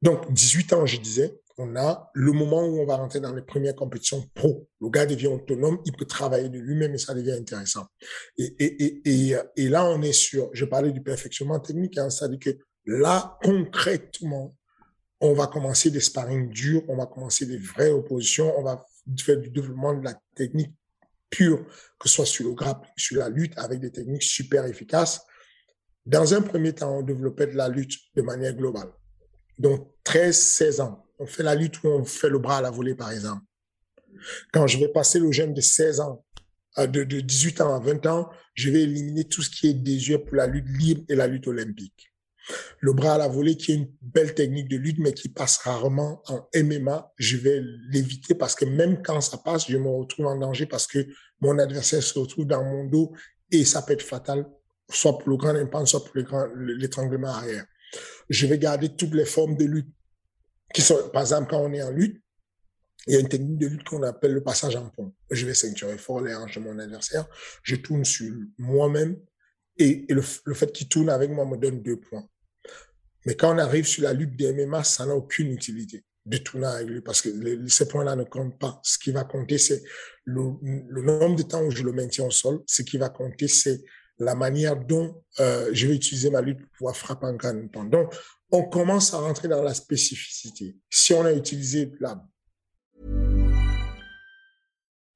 Donc, 18 ans, je disais, on a le moment où on va rentrer dans les premières compétitions pro. Le gars devient autonome, il peut travailler de lui-même et ça devient intéressant. Et, là, on est sur, je parlais du perfectionnement technique, hein, ça dit que là, concrètement, on va commencer des sparring durs, on va commencer des vraies oppositions, on va faire du développement de la technique pure, que ce soit sur le grappling, sur la lutte, avec des techniques super efficaces. Dans un premier temps, on développait de la lutte de manière globale. Donc, 13, 16 ans, on fait la lutte où on fait le bras à la volée, par exemple. Quand je vais passer le jeune de 16 ans, euh, de, de 18 ans à 20 ans, je vais éliminer tout ce qui est désuet pour la lutte libre et la lutte olympique. Le bras à la volée, qui est une belle technique de lutte, mais qui passe rarement en MMA, je vais l'éviter parce que même quand ça passe, je me retrouve en danger parce que mon adversaire se retrouve dans mon dos et ça peut être fatal, soit pour le grand impact, soit pour l'étranglement arrière. Je vais garder toutes les formes de lutte qui sont, par exemple, quand on est en lutte, il y a une technique de lutte qu'on appelle le passage en pont. Je vais ceinturer fort les hanches de mon adversaire, je tourne sur moi-même et, le, fait qu'il tourne avec moi me donne deux points. Mais quand on arrive sur la lutte des MMA, ça n'a aucune utilité de tourner avec lui parce que ces points-là ne comptent pas. Ce qui va compter, c'est le, nombre de temps où je le maintiens au sol. Ce qui va compter, c'est la manière dont euh, je vais utiliser ma lutte pour pouvoir frapper en grand. Donc, on commence à rentrer dans la spécificité. Si on a utilisé la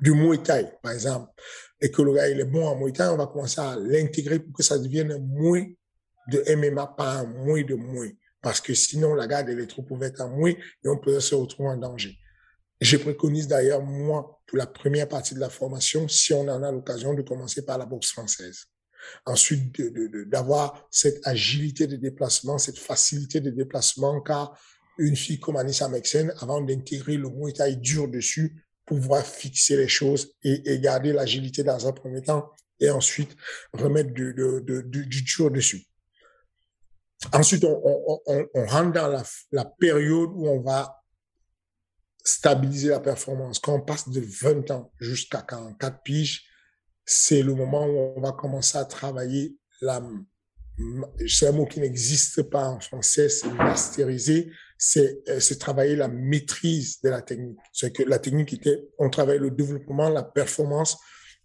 Du Muay Thai, par exemple, et que le gars il est bon en Muay Thai, on va commencer à l'intégrer pour que ça devienne un de MMA, pas un Muay de Muay. Parce que sinon, la garde, elle est trop ouverte en Muay et on peut se retrouver en danger. Je préconise d'ailleurs, moi, pour la première partie de la formation, si on en a l'occasion, de commencer par la boxe française. Ensuite, d'avoir de, de, cette agilité de déplacement, cette facilité de déplacement, car une fille comme Anissa Mexen, avant d'intégrer le Muay Thai dur dessus, pouvoir fixer les choses et, garder l'agilité dans un premier temps, et ensuite remettre du, dur dessus. Ensuite, on rentre dans la, la, période où on va stabiliser la performance. Quand on passe de 20 ans jusqu'à 44 piges, c'est le moment où on va commencer à travailler la, c'est un mot qui n'existe pas en français, c'est masteriser, c'est, euh, c'est travailler la maîtrise de la technique. C'est que la technique était, on travaille le développement, la performance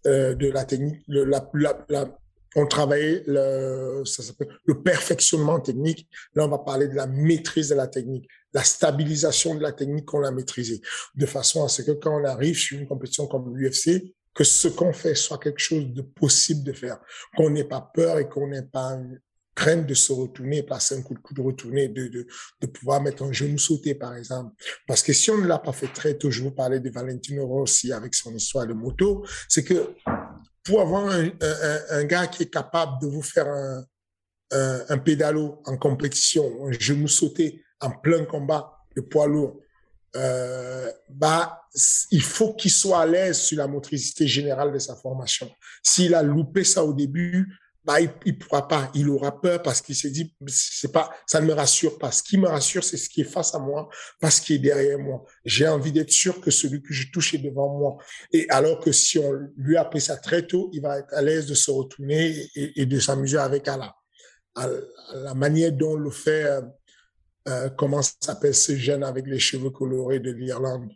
euh, de la technique, le, la, la, on travaillait le, ça le perfectionnement technique. Là, on va parler de la maîtrise de la technique, la stabilisation de la technique qu'on a maîtrisée, de façon à ce que quand on arrive sur une compétition comme l'UFC, que ce qu'on fait soit quelque chose de possible de faire, qu'on n'ait pas peur et qu'on n'ait pas crainte de se retourner, passer un coup de coude, retourner, de, de, de pouvoir mettre un genou sauté, par exemple. Parce que si on ne l'a pas fait très tôt, je vous parlais de Valentino Rossi avec son histoire de moto, c'est que pour avoir un, un, un, gars qui est capable de vous faire un, un, un pédalo en compétition, un genou sauté en plein combat de poids lourd, euh, bah, il faut qu'il soit à l'aise sur la motricité générale de sa formation. S'il a loupé ça au début, bah, il, il pourra pas. Il aura peur parce qu'il s'est dit, c'est pas, ça ne me rassure pas. Ce qui me rassure, c'est ce qui est face à moi, pas ce qui est derrière moi. J'ai envie d'être sûr que celui que je touche est devant moi. Et alors que si on lui a pris ça très tôt, il va être à l'aise de se retourner et, de s'amuser avec Allah. La manière dont le fait, euh, euh, comment s'appelle ce jeune avec les cheveux colorés de l'Irlande,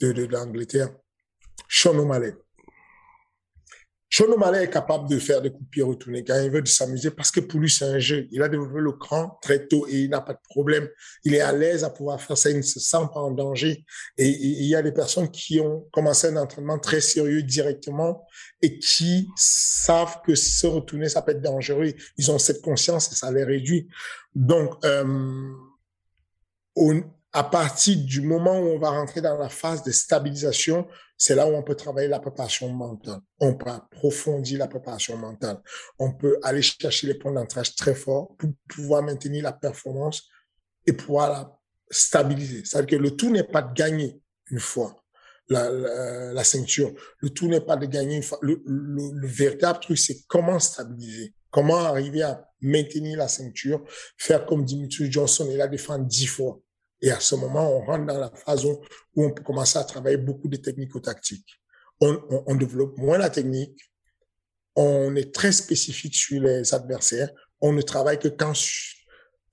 de, de l'Angleterre, Sean O'Malley. O'Malley est capable de faire des coups de retournés quand il veut s'amuser parce que pour lui, c'est un jeu. Il a développé le cran très tôt et il n'a pas de problème. Il est à l'aise à pouvoir faire ça. Il ne se sent pas en danger. Et, il y a des personnes qui ont commencé un entraînement très sérieux directement et qui savent que se retourner, ça peut être dangereux. Ils ont cette conscience et ça les réduit. Donc, euh, on, à partir du moment où on va rentrer dans la phase de stabilisation, c'est là où on peut travailler la préparation mentale. On peut approfondir la préparation mentale. On peut aller chercher les points d'entrage très forts pour pouvoir maintenir la performance et pouvoir la stabiliser. C'est-à-dire que le tout n'est pas de gagner une fois la, la, la ceinture. Le tout n'est pas de gagner une fois. Le, le, le véritable truc, c'est comment stabiliser. Comment arriver à maintenir la ceinture, faire comme Dimitri Johnson et la défendre dix fois. Et à ce moment, on rentre dans la phase où, on peut commencer à travailler beaucoup de technico-tactiques. On, on, on, développe moins la technique, on est très spécifique sur les adversaires, on ne travaille que quand,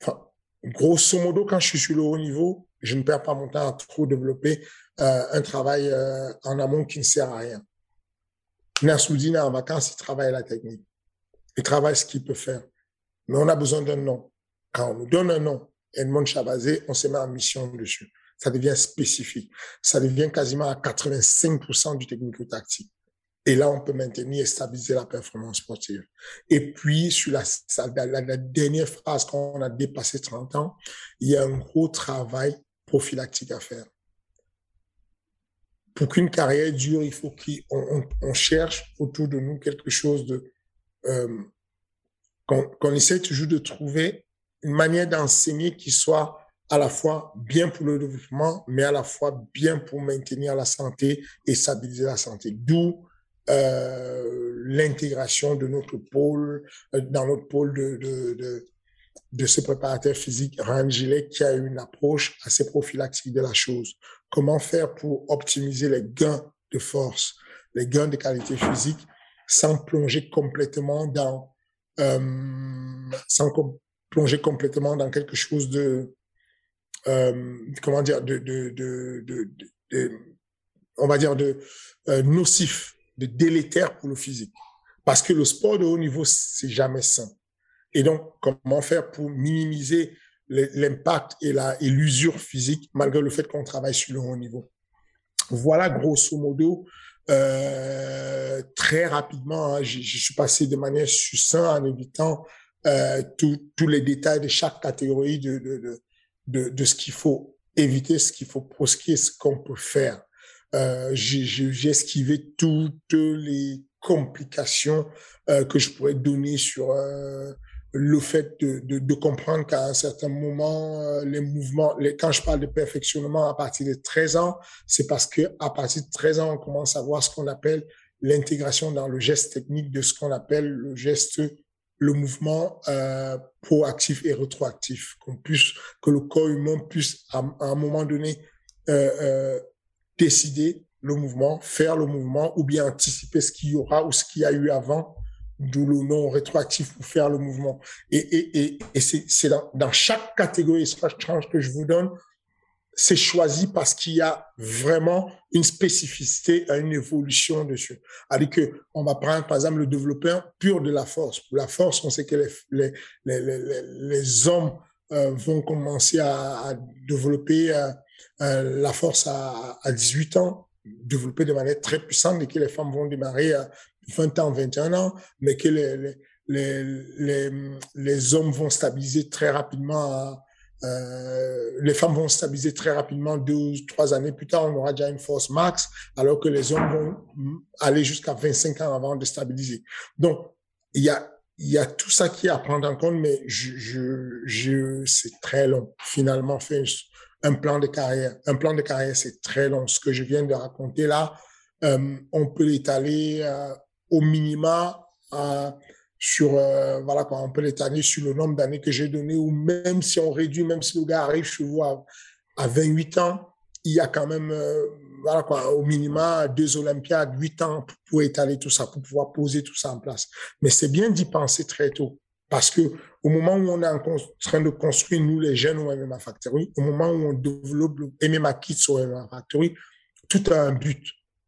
enfin, grosso modo, quand je suis sur le haut niveau, je ne perds pas mon temps à trop développer euh, un travail euh, en amont qui ne sert à rien. Nassoudine, en vacances, il travaille la technique. Il travaille ce qu'il peut faire. Mais on a besoin d'un nom. Quand on nous donne un nom, Edmond Chabazé, on se met en mission dessus. Ça devient spécifique. Ça devient quasiment à 85% du technico-tactique. Et là, on peut maintenir et stabiliser la performance sportive. Et puis, sur la, dernière phrase, quand on a dépassé 30 ans, il y a un gros travail prophylactique à faire. Pour qu'une carrière dure, il faut qu'on on, cherche autour de nous quelque chose de... Euh, qu'on essaie toujours de trouver une manière d'enseigner qui soit à la fois bien pour le développement, mais à la fois bien pour maintenir la santé et stabiliser la santé. D'où euh, l'intégration de notre pôle, euh, dans notre pôle de, de, de, ce préparateur physique, Rangilet, qui a une approche assez prophylactique de la chose. Comment faire pour optimiser les gains de force, les gains de qualité physique, sans plonger complètement dans, euh, sans plonger complètement dans quelque chose de, euh, comment dire, de, de, de, on va dire de euh, nocif de délétère pour le physique. Parce que le sport de haut niveau, c'est jamais sain. Et donc, comment faire pour minimiser l'impact et la et l'usure physique malgré le fait qu'on travaille sur le haut niveau? Voilà grosso modo euh, très rapidement. Hein, je, je, suis passé de manière succincte en évitant euh, tous les détails de chaque catégorie de de, de, ce qu'il faut éviter, ce qu'il faut proscrire, ce qu'on peut faire. Euh, j'ai esquivé toutes les complications euh, que je pourrais donner sur le fait de, de, de comprendre qu'à un certain moment, les mouvements, les, quand je parle de perfectionnement à partir de 13 ans, c'est parce que à partir de 13 ans, on commence à voir ce qu'on appelle l'intégration dans le geste technique de ce qu'on appelle le geste, le mouvement euh, proactif et rétroactif, qu'on puisse, que le corps humain puisse à, un moment donné euh, décider le mouvement, faire le mouvement ou bien anticiper ce qu'il y aura ou ce qu'il y a eu avant, d'où le nom rétroactif pour faire le mouvement. Et, et, et, et c'est dans, dans chaque catégorie change que je vous donne, c'est choisi parce qu'il y a vraiment une spécificité, une évolution dessus. Alors que on va prendre par exemple le développeur pur de la force. Pour la force, on sait que les, les, les, les, hommes euh, vont commencer à, à développer euh, euh, la force à, à 18 ans, développée de manière très puissante et que les femmes vont démarrer à 20 ans, 21 ans, mais que les, les, les, les hommes vont stabiliser très rapidement euh, les femmes vont stabiliser très rapidement deux trois années plus tard, on aura déjà une force max, alors que les hommes vont aller jusqu'à 25 ans avant de stabiliser. Donc, il y a, y a tout ça qui est à prendre en compte, mais je, je, c'est très long. Finalement, faire un plan de carrière. Un plan de carrière, c'est très long. Ce que je viens de raconter là, euh, on peut l'étaler euh, au minima euh, sur euh, voilà quoi, sur le nombre d'années que j'ai donné ou même si on réduit, même si le gars arrive chez vous à, à 28 ans, il y a quand même euh, voilà quoi, au minima deux Olympiades, 8 ans pour étaler tout ça, pour pouvoir poser tout ça en place. Mais c'est bien d'y penser très tôt. Parce que au moment où on est en train de construire, nous, les jeunes au MMA Factory, au moment où on développe le MMA Kids au MMA Factory, tout a un but.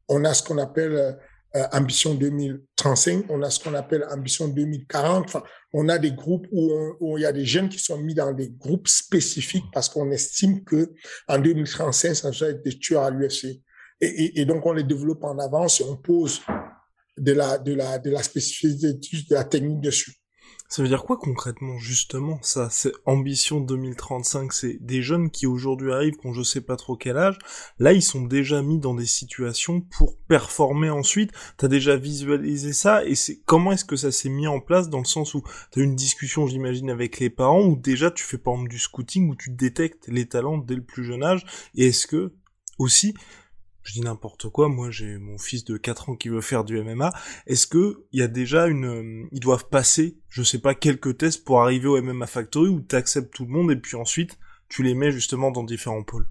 On a ce qu'on appelle euh, Ambition 2035, on a ce qu'on appelle Ambition 2040. Enfin, on a des groupes où, on, où, il y a des jeunes qui sont mis dans des groupes spécifiques parce qu'on estime que en 2035, ça va être des tueurs à l'UFC. Et, et, et, donc, on les développe en avance et on pose de la, de la, de la spécificité de la technique dessus. Ça veut dire quoi concrètement, justement, ça C'est Ambition 2035, c'est des jeunes qui aujourd'hui arrivent, quand je sais pas trop quel âge, là ils sont déjà mis dans des situations pour performer ensuite, t'as déjà visualisé ça, et c'est comment est-ce que ça s'est mis en place dans le sens où t'as une discussion, j'imagine, avec les parents, où déjà tu fais par exemple du scouting, où tu détectes les talents dès le plus jeune âge, et est-ce que, aussi, je dis n'importe quoi, moi j'ai mon fils de 4 ans qui veut faire du MMA, est-ce que il y a déjà une euh, ils doivent passer, je sais pas quelques tests pour arriver au MMA Factory où tu acceptes tout le monde et puis ensuite tu les mets justement dans différents pôles?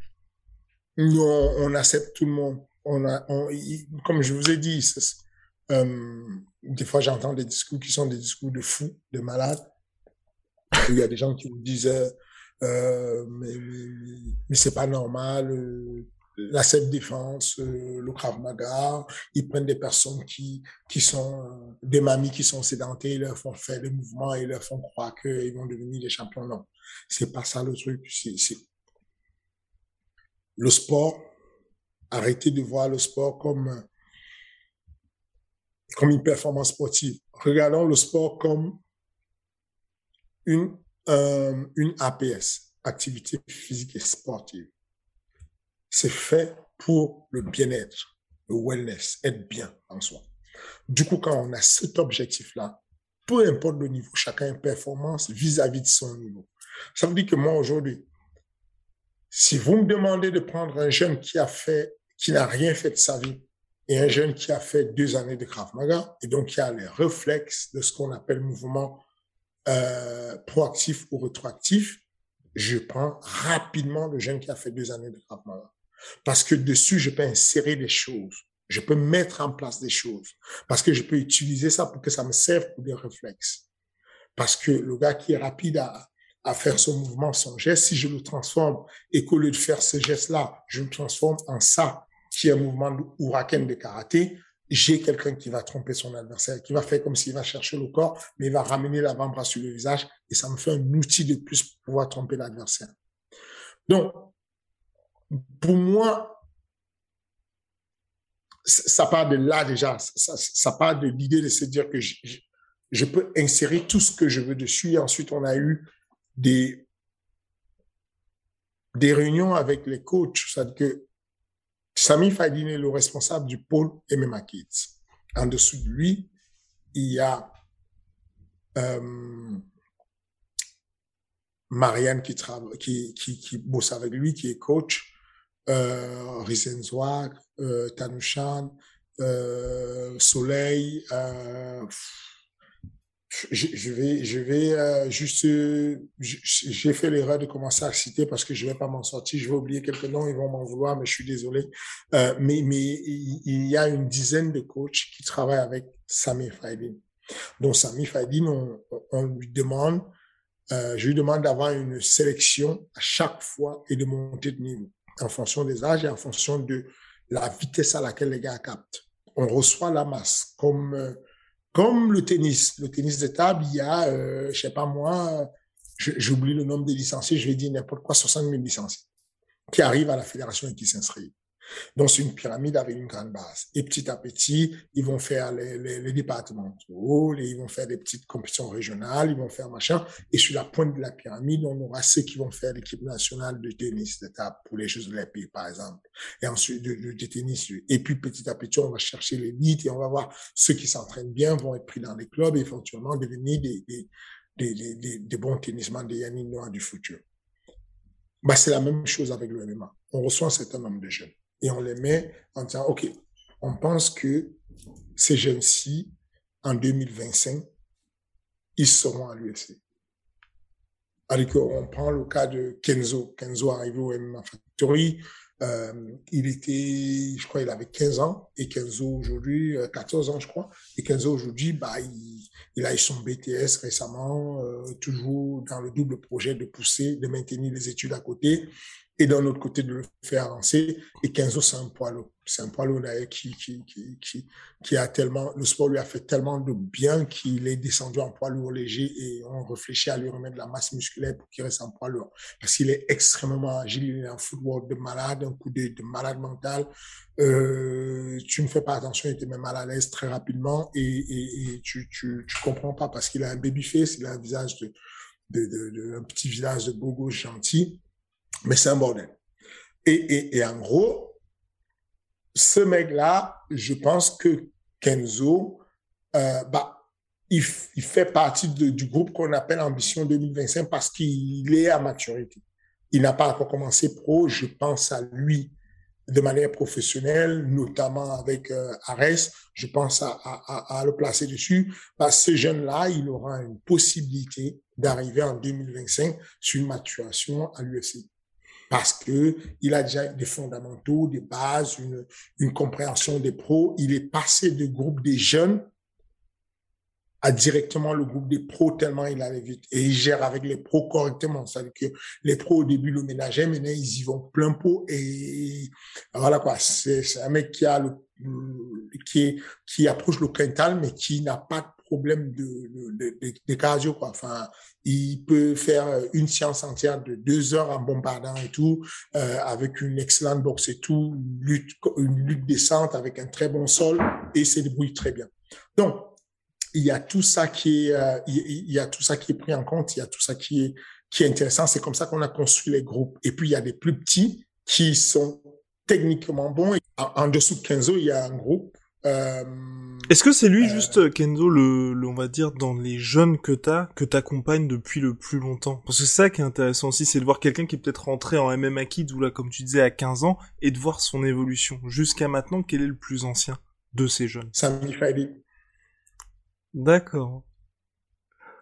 Non, on accepte tout le monde. Comme je vous ai dit, euh, des fois j'entends des discours qui sont des discours de fous, de malades. Il y a des gens qui vous disent euh, mais, c'est pas normal la self-défense, euh, le Krav Maga, ils prennent des personnes qui, qui sont euh, des mamies qui sont sédentées, ils leur font faire des mouvements, ils leur font croire qu'ils vont devenir des champions. Non, c'est pas ça le truc. C'est le sport. Arrêtez de voir le sport comme comme une performance sportive. Regardons le sport comme une euh, une APS, activité physique et sportive c'est fait pour le bien-être, le wellness, être bien en soi. Du coup, quand on a cet objectif-là, peu importe le niveau, chacun a une performance vis-à-vis de son niveau. Ça veut dire que moi, aujourd'hui, si vous me demandez de prendre un jeune qui a fait, qui n'a rien fait de sa vie, et un jeune qui a fait deux années de Krav Maga, et donc qui a les réflexes de ce qu'on appelle mouvement euh, proactif ou rétroactif, je prends rapidement le jeune qui a fait deux années de Krav Maga. Parce que dessus, je peux insérer des choses. Je peux mettre en place des choses. Parce que je peux utiliser ça pour que ça me serve pour des réflexes. Parce que le gars qui est rapide à, faire son mouvement, son geste, si je le transforme et qu'au lieu de faire ce geste-là, je le transforme en ça, qui est un mouvement de de karaté, j'ai quelqu'un qui va tromper son adversaire, qui va faire comme s'il va chercher le corps, mais il va ramener l'avant-bras sur le visage et ça me fait un outil de plus pour pouvoir tromper l'adversaire. Donc, pour moi, ça part de là déjà. Ça, ça part de l'idée de se dire que je, peux insérer tout ce que je veux dessus. Et ensuite, on a eu des, des réunions avec les coachs. C'est-à-dire que Sami Fadine est le responsable du pôle MMA Kids. En dessous de lui, il y a euh, Marianne qui, qui, qui bosse avec lui, qui est coach euh, euh, Tanushan, euh, Soleil. Euh, je, je, vais, je vais euh, juste, j'ai fait l'erreur de commencer à citer parce que je vais pas m'en sortir. Je vais oublier quelques noms, ils vont m'en vouloir, mais je suis désolé. Euh, mais, mais il y a une dizaine de coachs qui travaillent avec Sami Faidin. Donc Sami Faidin, on, on lui demande, je lui demande d'avoir une sélection à chaque fois et de monter de niveau en fonction des âges et en fonction de la vitesse à laquelle les gars captent. On reçoit la masse comme euh, comme le tennis. Le tennis de table, il y a, euh, je sais pas moi, j'oublie le nombre de licenciés, je vais dire n'importe quoi, 60 000 licenciés qui arrivent à la fédération et qui s'inscrivent. Donc, c'est une pyramide avec une grande base. Et petit à petit, ils vont faire les, les, les départementaux, ils vont faire des petites compétitions régionales, ils vont faire machin. Et sur la pointe de la pyramide, on aura ceux qui vont faire l'équipe nationale de tennis de table pour les Jeux olympiques, par exemple. Et ensuite, de, tennis. Et puis, petit à petit, on va chercher l'élite et on va voir ceux qui s'entraînent bien vont être pris dans les clubs et éventuellement devenir des, bons tennisman des Yannick du futur. Bah, c'est la même chose avec le MMA. On reçoit un certain nombre de jeunes et on les met en disant, OK, on pense que ces jeunes-ci, en 2025, ils seront à l'UFC. Alors qu'on prend le cas de Kenzo. Kenzo arrivé au MMA Factory. Euh, il était, je crois, il avait 15 ans. Et Kenzo aujourd'hui, 14 euh, ans, je crois. Et Kenzo aujourd'hui, bah, il, il a eu son BTS récemment, euh, toujours dans le double projet de pousser, de maintenir les études à côté et d'un autre côté de le faire avancer. Et Kenzo, c'est un poids lourd. C'est un poids lourd d'ailleurs qui, qui, qui, qui, a tellement, le sport lui a fait tellement de bien qu'il est descendu en poids lourd léger et on réfléchit à lui remettre de la masse musculaire pour qu'il reste en poids lourd. Parce qu'il est extrêmement agile, il est un footwork de malade, un coup de, de malade mental. Euh, tu ne fais pas attention, il te met mal à l'aise très rapidement et, tu, tu, tu comprends pas parce qu'il a un baby face, il a un visage de, de, de, un petit visage de bogo gentil mais c'est un bordel. Et, et, et en gros, ce mec-là, je pense que Kenzo, euh, bah, il, fait partie du groupe qu'on appelle Ambition 2025 parce qu'il est à maturité. Il n'a pas encore commencé pro, je pense à lui de manière professionnelle, notamment avec euh, Ares, je pense à, à, à, le placer dessus. Bah, ce jeune-là, il aura une possibilité d'arriver en 2025 sur une maturation à l'UFC parce que il a déjà des fondamentaux, des bases, une, une compréhension des pros. Il est passé de groupe des jeunes à directement le groupe des pros tellement il allait vite. Et il gère avec les pros correctement. C'est-à-dire que les pros au début le ménageaient, maintenant ils y vont plein pot et voilà quoi. C'est un mec qui a le, qui qui approche le quintal mais qui n'a pas de problème de, de, de, de, cardio quoi. Enfin, il peut faire une séance entière de deux heures en bombardant et tout, euh, avec une excellente boxe et tout, une lutte, une décente avec un très bon sol et se débrouille très bien. Donc il y a tout ça qui est, euh, il y a tout ça qui est pris en compte, il y a tout ça qui est, qui est intéressant. C'est comme ça qu'on a construit les groupes. Et puis, il y a des plus petits qui sont techniquement bons. En, dessous de Kenzo, il y a un groupe. Euh, Est-ce que c'est lui, euh, juste, Kenzo, le, le, on va dire, dans les jeunes que t'as, que t'accompagnes depuis le plus longtemps? Parce que c'est ça qui est intéressant aussi, c'est de voir quelqu'un qui est peut-être rentré en MMA Kids ou là, comme tu disais, à 15 ans, et de voir son évolution. Jusqu'à maintenant, quel est le plus ancien de ces jeunes? Sami Fadi. D'accord.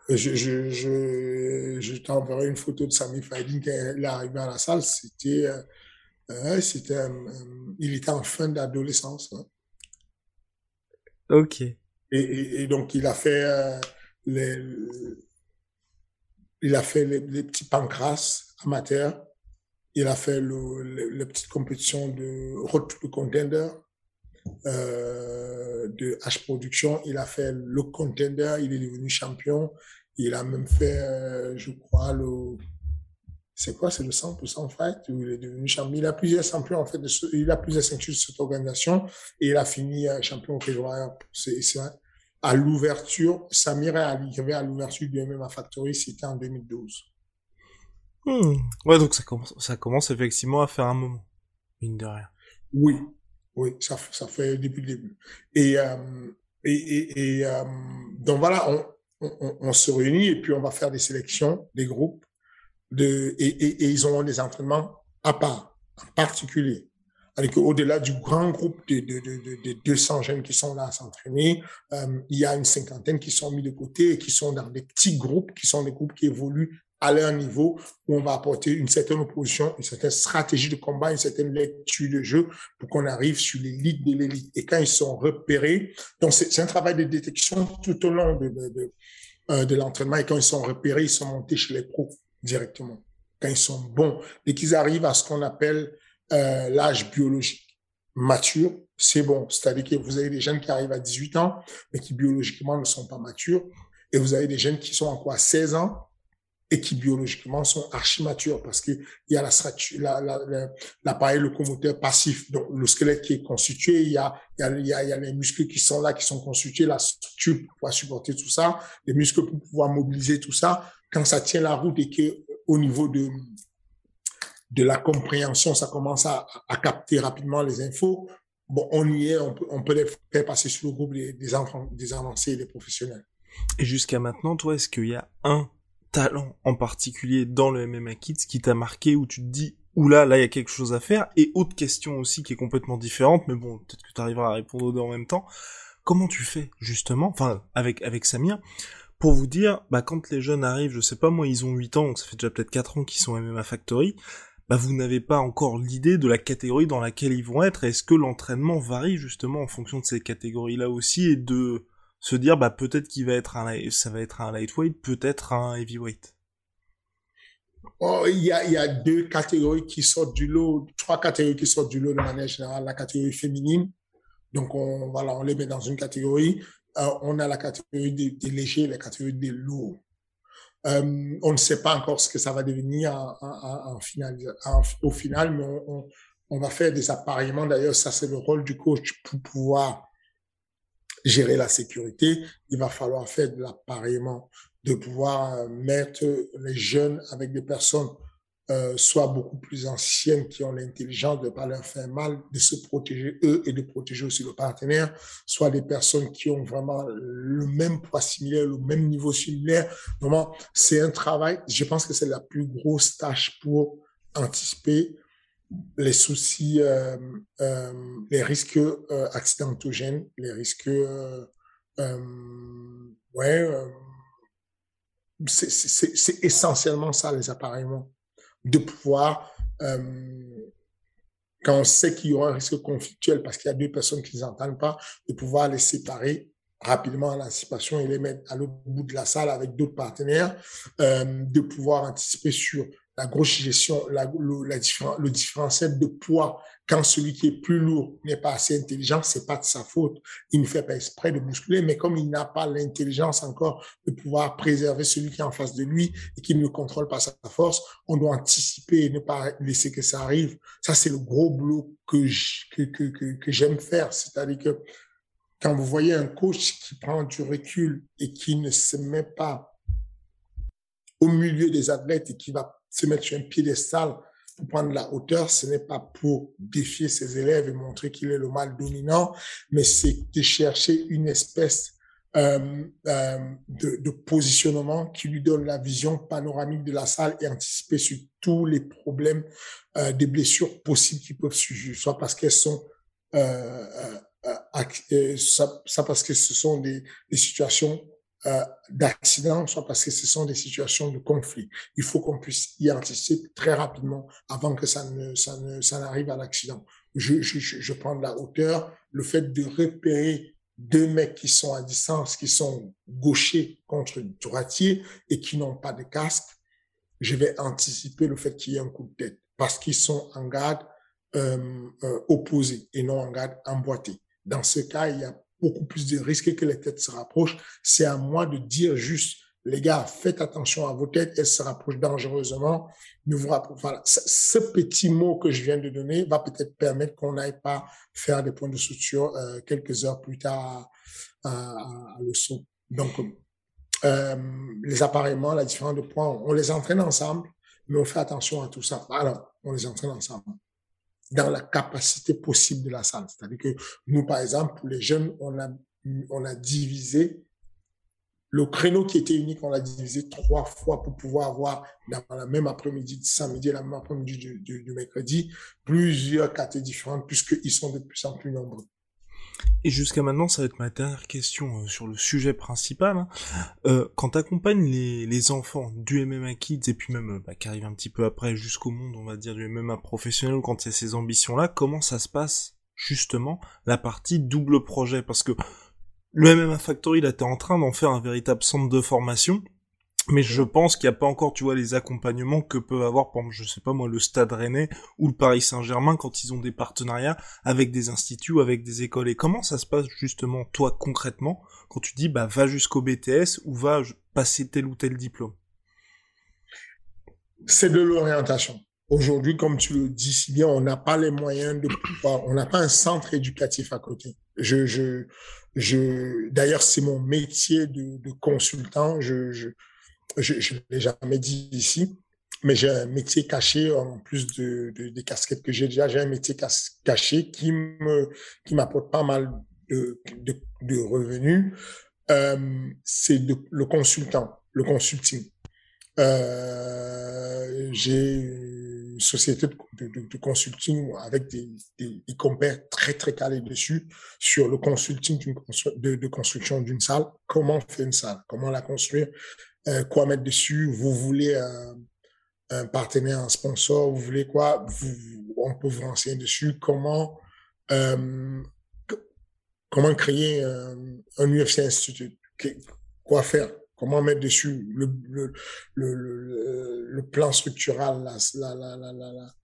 Je, je, je, je t'enverrai une photo de Sami Fadin quand il est arrivé à la salle. C'était, euh, euh c'était, euh, il était en fin d'adolescence. Hein. Ok. Et, et, donc, il a fait euh, les, il a fait les, petits pancras amateurs. Il a fait le, les, petites compétitions de road contender euh, de H Production. Il a fait le contender, il est devenu champion. Il a même fait, euh, je crois, le, c'est quoi, c'est le 100% fight où il est devenu champion. Il a plusieurs champions, en fait, de ce, il a plusieurs ceintures de cette organisation et il a fini euh, champion au C'est, c'est, à l'ouverture, Samir est arrivé à l'ouverture du MMA Factory, c'était en 2012. Hmm. Ouais, donc ça commence, ça commence effectivement à faire un moment, mine de rien. Oui, oui, ça, ça fait depuis le début. Et, euh, et, et, et euh, donc voilà, on, on, on, se réunit et puis on va faire des sélections, des groupes, de, et, et, et ils ont des entraînements à part, en particulier. Alors qu'au-delà du grand groupe de, de, de, de, 200 jeunes qui sont là à s'entraîner, euh, il y a une cinquantaine qui sont mis de côté et qui sont dans des petits groupes, qui sont des groupes qui évoluent à leur niveau où on va apporter une certaine opposition, une certaine stratégie de combat, une certaine lecture de jeu pour qu'on arrive sur l'élite de l'élite. Et quand ils sont repérés, donc c'est un travail de détection tout au long de, de, de, euh, de l'entraînement et quand ils sont repérés, ils sont montés chez les pros directement. Quand ils sont bons, dès qu'ils arrivent à ce qu'on appelle euh, l'âge biologique mature, c'est bon. C'est-à-dire que vous avez des jeunes qui arrivent à 18 ans, mais qui biologiquement ne sont pas matures. Et vous avez des jeunes qui sont encore à 16 ans et qui biologiquement sont archi matures parce qu'il y a la l'appareil la, la, locomoteur passif, donc le squelette qui est constitué, il y a, il y a, il y a, il y a les muscles qui sont là, qui sont constitués, la structure pour pouvoir supporter tout ça, les muscles pour pouvoir mobiliser tout ça. Quand ça tient la route et que au niveau de de la compréhension, ça commence à, à capter rapidement les infos. Bon, on y est, on peut, on peut les faire passer sur le groupe des, des avancés et des professionnels. Et jusqu'à maintenant, toi, est-ce qu'il y a un talent en particulier dans le MMA Kids qui t'a marqué où tu te dis oula là il y a quelque chose à faire? Et autre question aussi qui est complètement différente mais bon peut-être que tu arriveras à répondre aux deux en même temps comment tu fais justement enfin avec avec Samir pour vous dire bah quand les jeunes arrivent je sais pas moi ils ont 8 ans donc ça fait déjà peut-être 4 ans qu'ils sont MMA Factory bah vous n'avez pas encore l'idée de la catégorie dans laquelle ils vont être est-ce que l'entraînement varie justement en fonction de ces catégories là aussi et de se dire bah peut-être qu'il va être un ça va être un lightweight, peut-être un heavyweight? Oh, il y a deux catégories qui sortent du lot, trois catégories qui sortent du lot de manière générale, la catégorie féminine. Donc on on les met dans une catégorie. Euh, on a la catégorie des, légers, la catégorie des lourds. Euh, on ne sait pas encore ce que ça va devenir en, au final, mais on, on, on, va faire des appareillements. D'ailleurs, ça c'est le rôle du coach pour pouvoir gérer la sécurité, il va falloir faire de l'appareillement, de pouvoir euh, mettre les jeunes avec des personnes euh, soit beaucoup plus anciennes qui ont l'intelligence de ne pas leur faire mal, de se protéger eux et de protéger aussi le partenaire, soit des personnes qui ont vraiment le même poids similaire, le même niveau similaire. Vraiment, c'est un travail, je pense que c'est la plus grosse tâche pour anticiper les soucis, euh, euh, les risques euh, accidentogènes, les risques, ouais, c'est essentiellement ça les appareillements, de pouvoir quand on sait qu'il y aura un risque conflictuel parce qu'il y a deux personnes qui ne s'entendent pas, de pouvoir les séparer rapidement en anticipation et les mettre à l'autre bout de la salle avec d'autres partenaires, de pouvoir anticiper sur la grosse gestion, la, le, la le différentiel de poids, quand celui qui est plus lourd n'est pas assez intelligent, c'est pas de sa faute. Il ne fait pas exprès de bousculer, mais comme il n'a pas l'intelligence encore de pouvoir préserver celui qui est en face de lui et qui ne contrôle pas sa force, on doit anticiper et ne pas laisser que ça arrive. Ça, c'est le gros boulot que que, que, que, que j'aime faire. C'est-à-dire que quand vous voyez un coach qui prend du recul et qui ne se met pas au milieu des athlètes et qui va se mettre sur un piédestal pour prendre la hauteur, ce n'est pas pour défier ses élèves et montrer qu'il est le mal dominant, mais c'est de chercher une espèce euh, euh, de, positionnement qui lui donne la vision panoramique de la salle et anticiper sur tous les problèmes euh, des blessures possibles qui peuvent surgir, soit parce qu'elles sont euh, euh, euh ça, ça, parce que ce sont des situations euh, d'accident, soit parce que ce sont des situations de conflit. Il faut qu'on puisse y anticiper très rapidement avant que ça ne ça ne ça n'arrive à l'accident. Je, je, je prends de la hauteur. Le fait de repérer deux mecs qui sont à distance, qui sont gauchers contre droitiers et qui n'ont pas de casque, je vais anticiper le fait qu'il y ait un coup de tête parce qu'ils sont en garde euh, euh, opposé et non en garde emboîté. Dans ce cas, il y a beaucoup plus de risques que les têtes se rapprochent. C'est à moi de dire juste, les gars, faites attention à vos têtes, elles se rapprochent dangereusement. Ne vous voilà. Ce petit mot que je viens de donner va peut-être permettre qu'on n'aille pas faire des points de suture euh, quelques heures plus tard à, à. Donc, euh, les appareillements, la différence de points, on les entraîne ensemble, mais on fait attention à tout ça. Alors, on les entraîne ensemble dans la capacité possible de la salle. C'est-à-dire que nous, par exemple, pour les jeunes, on a, on a divisé le créneau qui était unique, on l'a divisé trois fois pour pouvoir avoir dans la même après-midi du samedi et la même après-midi du, mercredi plusieurs catégories différentes puisqu'ils sont de plus en plus nombreux. Et jusqu'à maintenant, ça va être ma dernière question euh, sur le sujet principal. Hein. Euh, quand tu accompagnes les, les, enfants du MMA Kids et puis même euh, bah, qui arrivent un petit peu après jusqu'au monde, on va dire, du MMA professionnel, quand il y a ces ambitions-là, comment ça se passe justement la partie double projet? Parce que le MMA Factory, là, t'es en train d'en faire un véritable centre de formation mais je pense qu'il n'y a pas encore, tu vois, les accompagnements que peut avoir, par exemple, je sais pas moi, le Stade Rennais ou le Paris Saint-Germain quand ils ont des partenariats avec des instituts ou avec des écoles. Et comment ça se passe justement, toi, concrètement, quand tu dis, bah, va jusqu'au BTS ou va passer tel ou tel diplôme? C'est de l'orientation. Aujourd'hui, comme tu le dis si bien, on n'a pas les moyens de pouvoir, on n'a pas un centre éducatif à côté. Je, je, je, d'ailleurs, c'est mon métier de, de consultant. Je, je, je ne l'ai jamais dit ici, mais j'ai un métier caché en plus de, de des casquettes que j'ai déjà. J'ai un métier caché qui me qui m'apporte pas mal de, revenus. Euh, c'est le consultant, le consulting. Euh, j'ai une société de, consulting avec des, des, des, compères très très calés dessus sur le consulting de, de construction d'une salle. Comment faire une salle? Comment la construire? Euh, quoi mettre dessus, vous voulez un, partenaire, un sponsor, vous voulez quoi, on peut vous renseigner dessus, comment, euh, comment créer un, UFC Institute, quoi faire, comment mettre dessus le, le, plan structural, la, la, la, la, la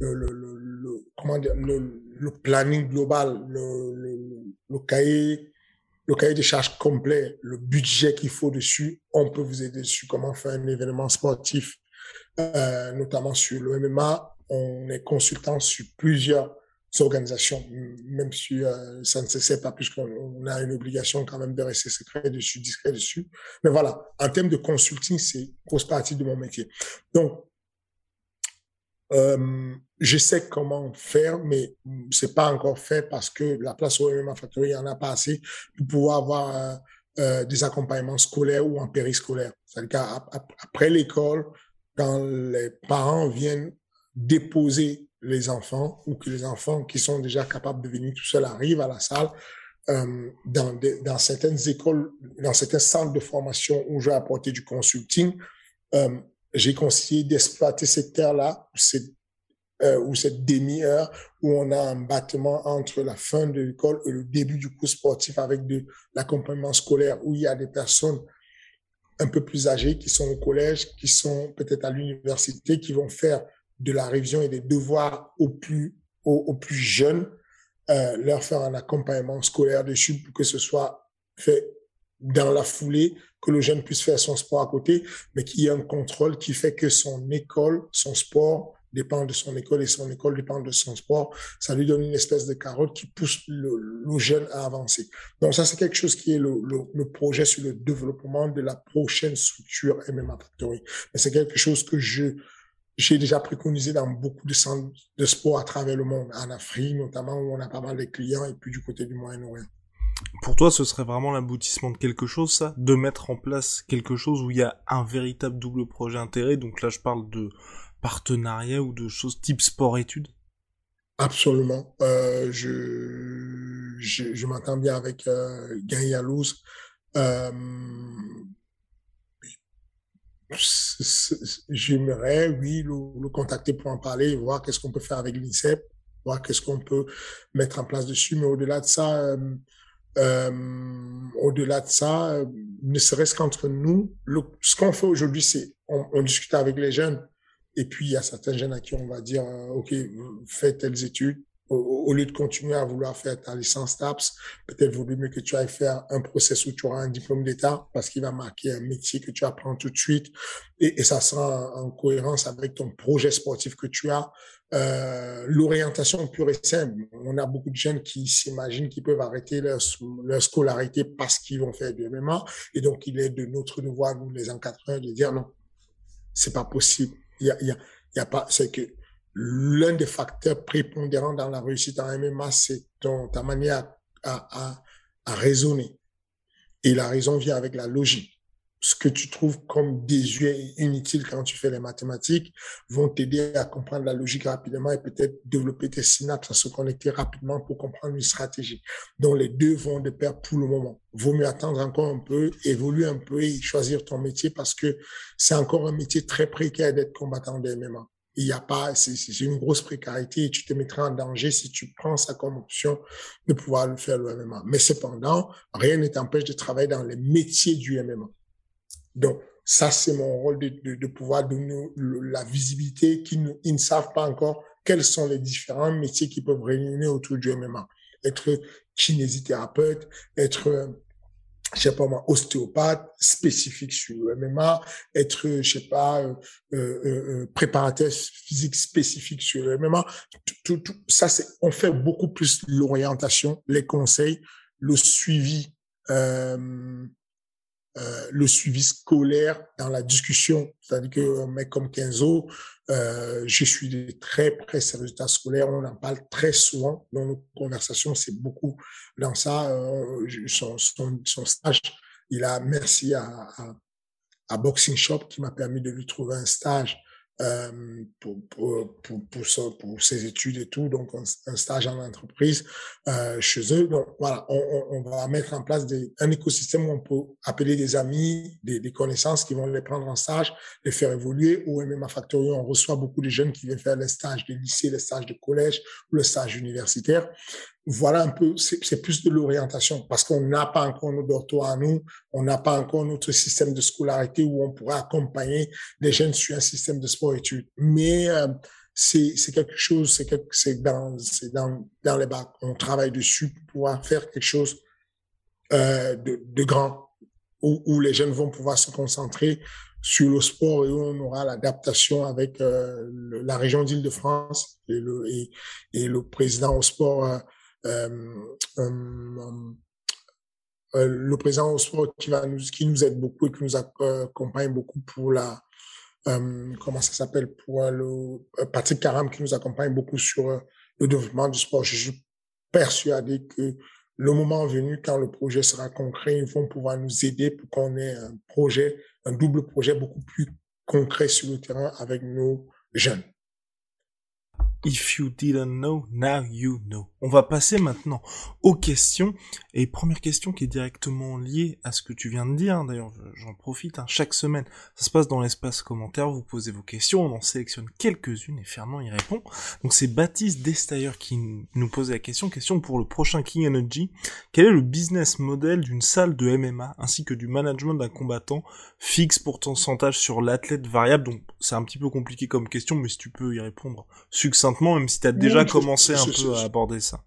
le, le, comment dire, le planning global, le, le, le cahier le cahier des charges complet, le budget qu'il faut dessus, on peut vous aider dessus. Comment faire un événement sportif, euh, notamment sur le MMA. On est consultant sur plusieurs organisations, même si euh, ça ne se sait pas puisqu'on a une obligation quand même de rester secret dessus, discret dessus. Mais voilà, en termes de consulting, c'est grosse partie de mon métier. Donc, euh, je sais comment faire, mais c'est pas encore fait parce que la place au MMA Factory, il n'y en a pas assez pour pouvoir avoir euh, euh, des accompagnements scolaires ou en périscolaire. C'est-à-dire qu'après l'école, quand les parents viennent déposer les enfants ou que les enfants qui sont déjà capables de venir tout seuls arrivent à la salle. Dans, certaines écoles, dans certains centres de formation où j'ai apporté du consulting, j'ai conseillé d'exploiter cette terre-là, euh, ou cette demi-heure où on a un battement entre la fin de l'école et le début du cours sportif avec de l'accompagnement scolaire où il y a des personnes un peu plus âgées qui sont au collège, qui sont peut-être à l'université, qui vont faire de la révision et des devoirs aux plus, aux, plus jeunes, euh, leur faire un accompagnement scolaire dessus pour que ce soit fait dans la foulée, que le jeune puisse faire son sport à côté, mais qu'il y ait un contrôle qui fait que son école, son sport dépend de son école et son école dépend de son sport. Ça lui donne une espèce de carotte qui pousse le, jeune à avancer. Donc ça, c'est quelque chose qui est le, le, projet sur le développement de la prochaine structure MMA Factory. Mais c'est quelque chose que je j'ai déjà préconisé dans beaucoup de centres de sport à travers le monde, en Afrique notamment, où on a pas mal de clients, et puis du côté du Moyen-Orient. Pour toi, ce serait vraiment l'aboutissement de quelque chose, ça? De mettre en place quelque chose où il y a un véritable double projet intérêt? Donc là, je parle de partenariat ou de choses type sport-études? Absolument. Euh, je je, m'entends bien avec euh. Euh, j'aimerais, oui, le, contacter pour en parler, voir qu'est-ce qu'on peut faire avec l'INSEP, voir qu'est-ce qu'on peut mettre en place dessus. Mais au-delà de ça, euh, au-delà de ça, euh, ne serait-ce qu'entre nous, le, ce qu'on fait aujourd'hui, c'est on, on, discute avec les jeunes. Et puis, il y a certains jeunes à qui on va dire, euh, OK, faites telles études, au, lieu de continuer à vouloir faire ta licence TAPS, peut-être vaut mieux que tu ailles faire un process où tu auras un diplôme d'État parce qu'il va marquer un métier que tu apprends tout de suite et, et ça sera en, cohérence avec ton projet sportif que tu as. Euh, L'orientation pure et simple. On a beaucoup de jeunes qui s'imaginent qu'ils peuvent arrêter leur, leur scolarité parce qu'ils vont faire du MMA et donc il est de notre devoir, nous les encadreurs, de dire non, c'est pas possible. Il y a, y a, il y a pas, c'est que l'un des facteurs prépondérants dans la réussite en MMA, c'est ta manière à, à, à, raisonner. Et la raison vient avec la logique. Ce que tu trouves comme désuet et inutile quand tu fais les mathématiques vont t'aider à comprendre la logique rapidement et peut-être développer tes synapses, à se connecter rapidement pour comprendre une stratégie. Donc les deux vont de pair pour le moment. Vaut mieux attendre encore un peu, évoluer un peu et choisir ton métier parce que c'est encore un métier très précaire d'être combattant de MMA il n'y a pas, c'est une grosse précarité et tu te mettras en danger si tu prends ça comme option de pouvoir le faire le MMA. Mais cependant, rien ne t'empêche de travailler dans les métiers du MMA. Donc, ça, c'est mon rôle de, de, pouvoir donner la visibilité qu'ils ne, savent pas encore quels sont les différents métiers qui peuvent réunir autour du MMA. Être kinésithérapeute, être je sais pas moi, ostéopathe spécifique sur le MMA, être, je sais pas, euh, euh, euh, préparateur physique spécifique sur le MMA. Tout, tout, ça, c'est, on fait beaucoup plus l'orientation, les conseils, le suivi euh, euh, le suivi scolaire dans la discussion. C'est-à-dire qu'un mec comme Kenzo, euh, je suis très près ses résultats scolaires. On en parle très souvent dans nos conversations. C'est beaucoup dans ça. Euh, son, son, son, stage, il a merci à, à Boxing Shop qui m'a permis de lui trouver un stage euh, pour, pour, pour, pour, pour, ses études et tout, donc un, stage en entreprise euh, chez eux. Donc voilà, on, on, va mettre en place des, un écosystème où on peut appeler des amis, des, des, connaissances qui vont les prendre en stage, les faire évoluer. Au MMA Factory, on reçoit beaucoup de jeunes qui viennent faire les stages de lycée, les stages de collège ou le stage universitaire voilà un peu, c'est plus de l'orientation parce qu'on n'a pas encore nos dortoirs à nous, on n'a pas encore notre système de scolarité où on pourrait accompagner les jeunes sur un système de sport-études. Mais euh, c'est quelque chose, c'est dans, dans, dans les bacs. On travaille dessus pour pouvoir faire quelque chose euh, de, grand où, où, les jeunes vont pouvoir se concentrer sur le sport et où on aura l'adaptation avec euh, la région d'Île-de-France et le, et, et, le président au sport euh, euh, euh, euh, le président au sport qui, nous, aide beaucoup et qui nous accompagne beaucoup pour la, comment ça s'appelle, pour Patrick Caram qui nous accompagne beaucoup sur le développement du sport. Je suis persuadé que le moment venu, quand le projet sera concret, ils vont pouvoir nous aider pour qu'on ait un projet, un double projet beaucoup plus concret sur le terrain avec nos jeunes. If you didn't know, now you know. On va passer maintenant aux questions. Et première question qui est directement liée à ce que tu viens de dire. D'ailleurs, j'en profite. Hein. Chaque semaine, ça se passe dans l'espace commentaire. Vous posez vos questions. On en sélectionne quelques-unes et Fernand y répond. Donc c'est Baptiste Destayer qui nous pose la question. Question pour le prochain King Energy. Quel est le business model d'une salle de MMA ainsi que du management d'un combattant fixe pour pourcentage sur l'athlète variable? Donc c'est un petit peu compliqué comme question, mais si tu peux y répondre succinctement même si tu as déjà commencé un peu à aborder ça.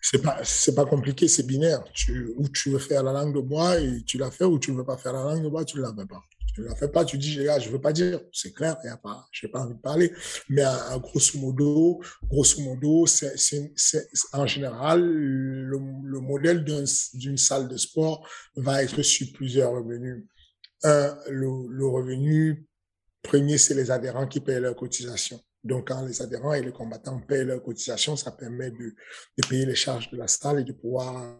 C'est pas, c'est pas compliqué, c'est binaire. Tu, ou tu veux faire la langue de bois et tu la fais, ou tu ne veux pas faire la langue de bois, tu ne la fais pas. Tu ne la fais pas, tu dis, je je veux pas dire. C'est clair, y a pas, j'ai pas envie de parler. Mais à, grosso modo, grosso modo, c'est, c'est, en général, le, le modèle d'une salle de sport va être sur plusieurs revenus. Un, le, le revenu premier, c'est les adhérents qui payent leur cotisation. Donc, quand les adhérents et les combattants payent leur cotisation, ça permet de, payer les charges de la salle et de pouvoir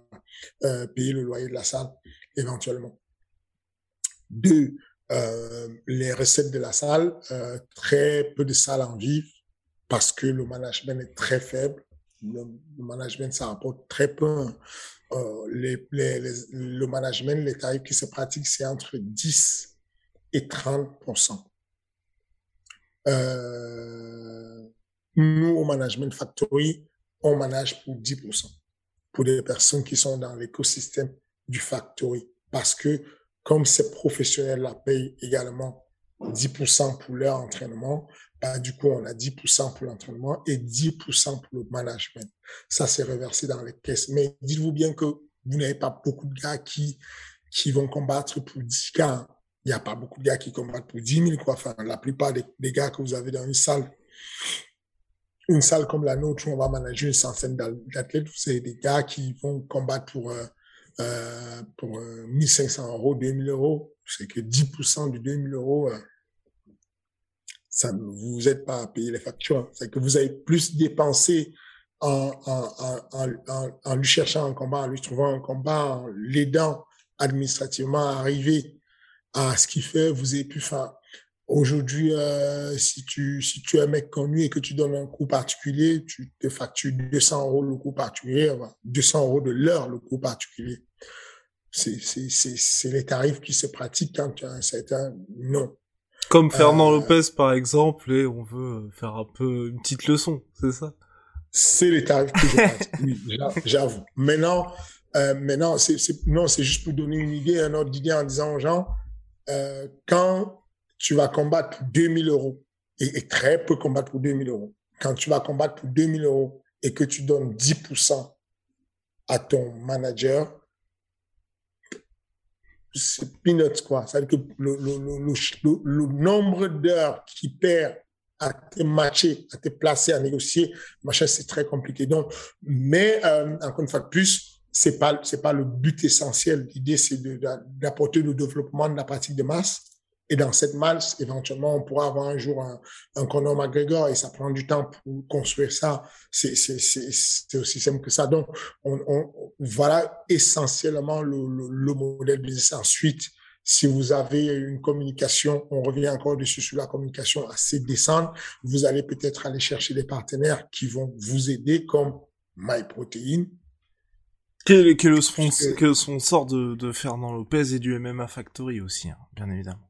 euh, payer le loyer de la salle éventuellement. Deux, euh, les recettes de la salle, euh, très peu de salles en vivent parce que le management est très faible. Le, management, ça rapporte très peu. Les, le management, les tarifs qui se pratiquent, c'est entre 10 et 30 euh, nous, au Management Factory, on manage pour 10% pour des personnes qui sont dans l'écosystème du Factory. Parce que comme ces professionnels-là payent également 10% pour leur entraînement, bah, du coup, on a 10% pour l'entraînement et 10% pour le management. Ça, c'est reversé dans les caisses. Mais dites-vous bien que vous n'avez pas beaucoup de gars qui, vont combattre pour 10 cas il n'y a pas beaucoup de gars qui combattent pour 10 000, quoi. Enfin, la plupart des, gars que vous avez dans une salle, une salle comme la nôtre où on va manager une centaine d'athlètes, c'est des gars qui vont combattre pour, euh, euh pour 1500 euh, euros, 2000 euros. C'est que 10% de 2000 euros, euh, ça ne vous aide pas à payer les factures. C'est que vous avez plus dépensé en, en, en, en, en lui cherchant un combat, en lui trouvant un combat, en l'aidant administrativement à arriver à ce qu'il fait, vous avez pu faire. Aujourd'hui, euh, si tu si tu es un mec connu et que tu donnes un coût particulier, tu te factures 200 euros le coût particulier, 200 euros de l'heure le coût particulier. C'est c'est c'est les tarifs qui se pratiquent quand tu as un certain nom. Comme Fernand euh, Lopez par exemple, et on veut faire un peu une petite leçon, c'est ça? C'est les tarifs que je pratique. oui, (laughs) j'avoue. Maintenant, euh, maintenant, c'est non, c'est juste pour donner une idée, un ordre d'idée en disant aux gens euh, quand tu vas combattre pour 2000 euros, et, très peu combattre pour 2000 euros, quand tu vas combattre pour 2000 euros et que tu donnes 10% à ton manager, c'est peanuts, quoi. C'est-à-dire que le nombre d'heures qu'il perd à te matcher, à te placer, à négocier, machin, c'est très compliqué. Donc, mais euh, encore une fois de plus, c'est pas c'est pas le but essentiel. L'idée c'est d'apporter le développement de la pratique de masse. Et dans cette masse, éventuellement, on pourra avoir un jour un, un Conor McGregor et ça prend du temps pour construire ça. C'est aussi simple que ça. Donc, on, on voilà essentiellement le, le, le modèle business. Ensuite, si vous avez une communication, on revient encore dessus sur la communication assez décente, vous allez peut-être aller chercher des partenaires qui vont vous aider comme MyProtein, quel, est le sponsor, de, de Fernand Lopez et du MMA Factory aussi, hein, bien évidemment.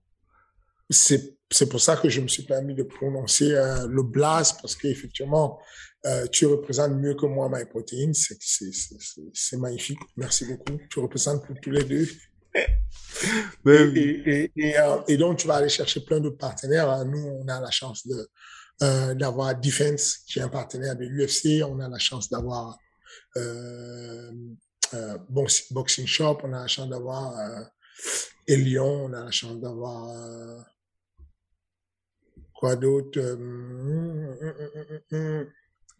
C'est c'est pour ça que je me suis permis de prononcer euh, le blast parce qu'effectivement euh, tu représentes mieux que moi MyProtein, c'est c'est c'est magnifique. Merci beaucoup. Tu représentes pour tous les deux. Et, et, et, euh, et, donc tu vas aller chercher plein de partenaires. Nous on a la chance de euh, d'avoir Defense qui est un partenaire de l'UFC. On a la chance d'avoir euh, euh, Boxing Shop, on a la chance d'avoir euh, Elion, on a la chance d'avoir euh, quoi d'autre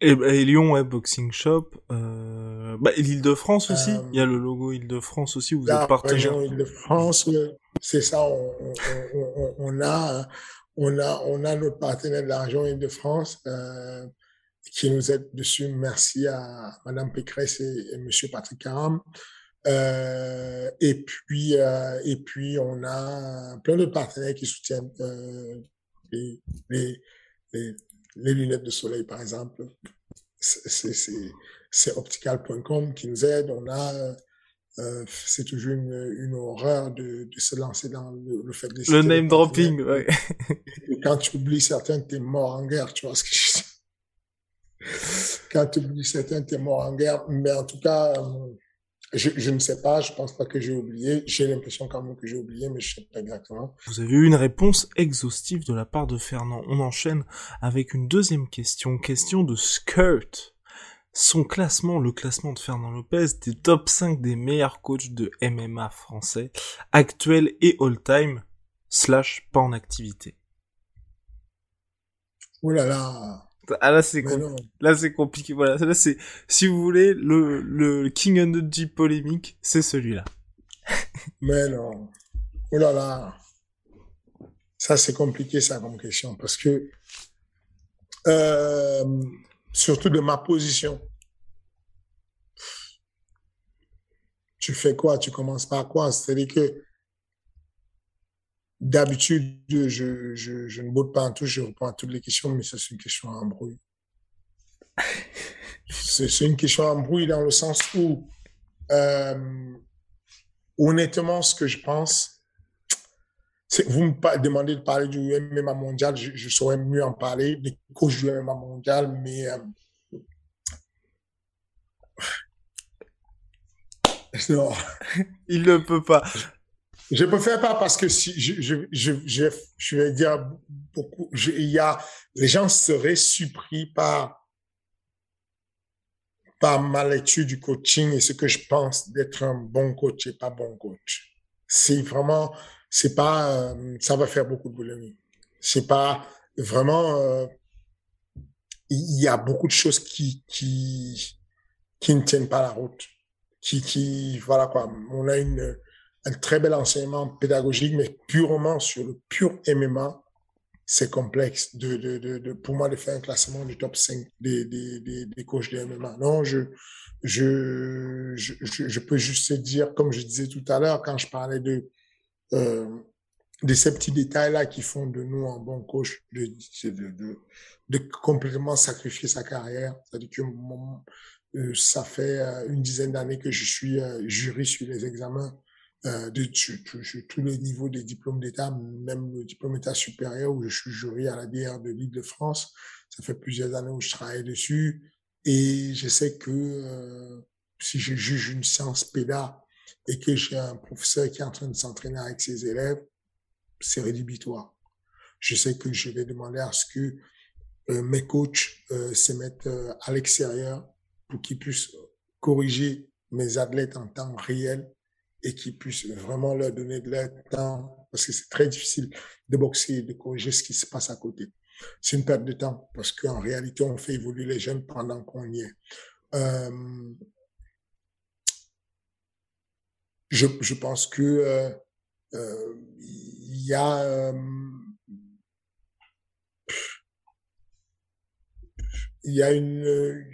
et, et, Lyon, ouais, Boxing Shop. Euh... Bah, l'Île-de-France aussi. Il y a le logo Île-de-France aussi. Vous êtes partenaire. Île-de-France, c'est ça. On, on, on, on, a, on a, on a notre partenaire de la région Île-de-France. Euh, qui nous aide dessus. Merci à Madame Pécresse et, Monsieur Patrick Caram. Euh, et puis, euh, et puis, on a plein de partenaires qui soutiennent euh, les, les, les, les lunettes de soleil, par exemple, c'est optical.com qui nous aide. On a c'est toujours une, une horreur de, de, se lancer dans le, fait de... Le name dropping, ouais. quand tu oublies certains, t'es mort en guerre, tu vois ce que je. Quand tu oublies certains, mort en guerre. Mais en tout cas, euh, je, je, ne sais pas, je pense pas que j'ai oublié. J'ai l'impression quand même que j'ai oublié, mais je sais pas exactement. Vous avez eu une réponse exhaustive de la part de Fernand. On enchaîne avec une deuxième question, question de skirt son classement, le classement de Fernand Lopez, des top 5 des meilleurs coachs de MMA français, actuels et all-time, slash pas en activité. Oh là là ah là c'est là c'est compliqué voilà. Là c'est si vous voulez le le King Energy polémique c'est celui-là. (laughs) Mais non. Oh là là. Ça c'est compliqué ça comme question parce que euh, surtout de ma position. Tu fais quoi? Tu commences par quoi? C'est-à-dire que d'habitude, je, je, je, ne botte pas en tout, je réponds à toutes les questions, mais ça, c'est une question en bruit. (laughs) c'est une question en bruit dans le sens où, euh, honnêtement, ce que je pense, c'est vous me demandez de parler du MMA mondial, je, saurais mieux en parler, des coachs du MMA mondial, mais euh, (laughs) Non. (laughs) Il ne peut pas. Je ne faire pas parce que si je, je, je, je, vais dire beaucoup, il y a, les gens seraient surpris par, par ma lecture du coaching et ce que je pense d'être un bon coach et pas bon coach. C'est vraiment, c'est pas, euh, ça va faire beaucoup de boulot. C'est pas vraiment, euh, il y a beaucoup de choses qui, qui, qui ne tiennent pas la route qui, qui, voilà quoi, on a une, un très bel enseignement pédagogique, mais purement sur le pur MMA, c'est complexe de, de, de, pour moi de faire un classement du top 5 des, des, des, des coachs de MMA. Non, je, je, je, je, peux juste dire, comme je disais tout à l'heure, quand je parlais de, euh, de ces petits détails-là qui font de nous un bon coach, de, de, complètement sacrifier sa carrière. Euh, ça fait euh, une dizaine d'années que je suis jury sur les examens de tous les niveaux des diplômes d'État, même le diplôme d'État supérieur où je suis jury à la DR de l'Île-de-France. Ça fait plusieurs années où je travaille dessus et je sais que si je juge une science péda et que j'ai un professeur qui est en train de s'entraîner avec ses élèves, c'est rédhibitoire. Je sais que je vais demander à ce que mes coachs se mettent à l'extérieur pour qu'ils puissent corriger mes athlètes en temps réel et qu'ils puissent vraiment leur donner de leur temps, parce que c'est très difficile de boxer de corriger ce qui se passe à côté. C'est une perte de temps, parce qu'en réalité, on fait évoluer les jeunes pendant qu'on y est. Euh, je, je, pense que euh, euh, il y a euh, il y a une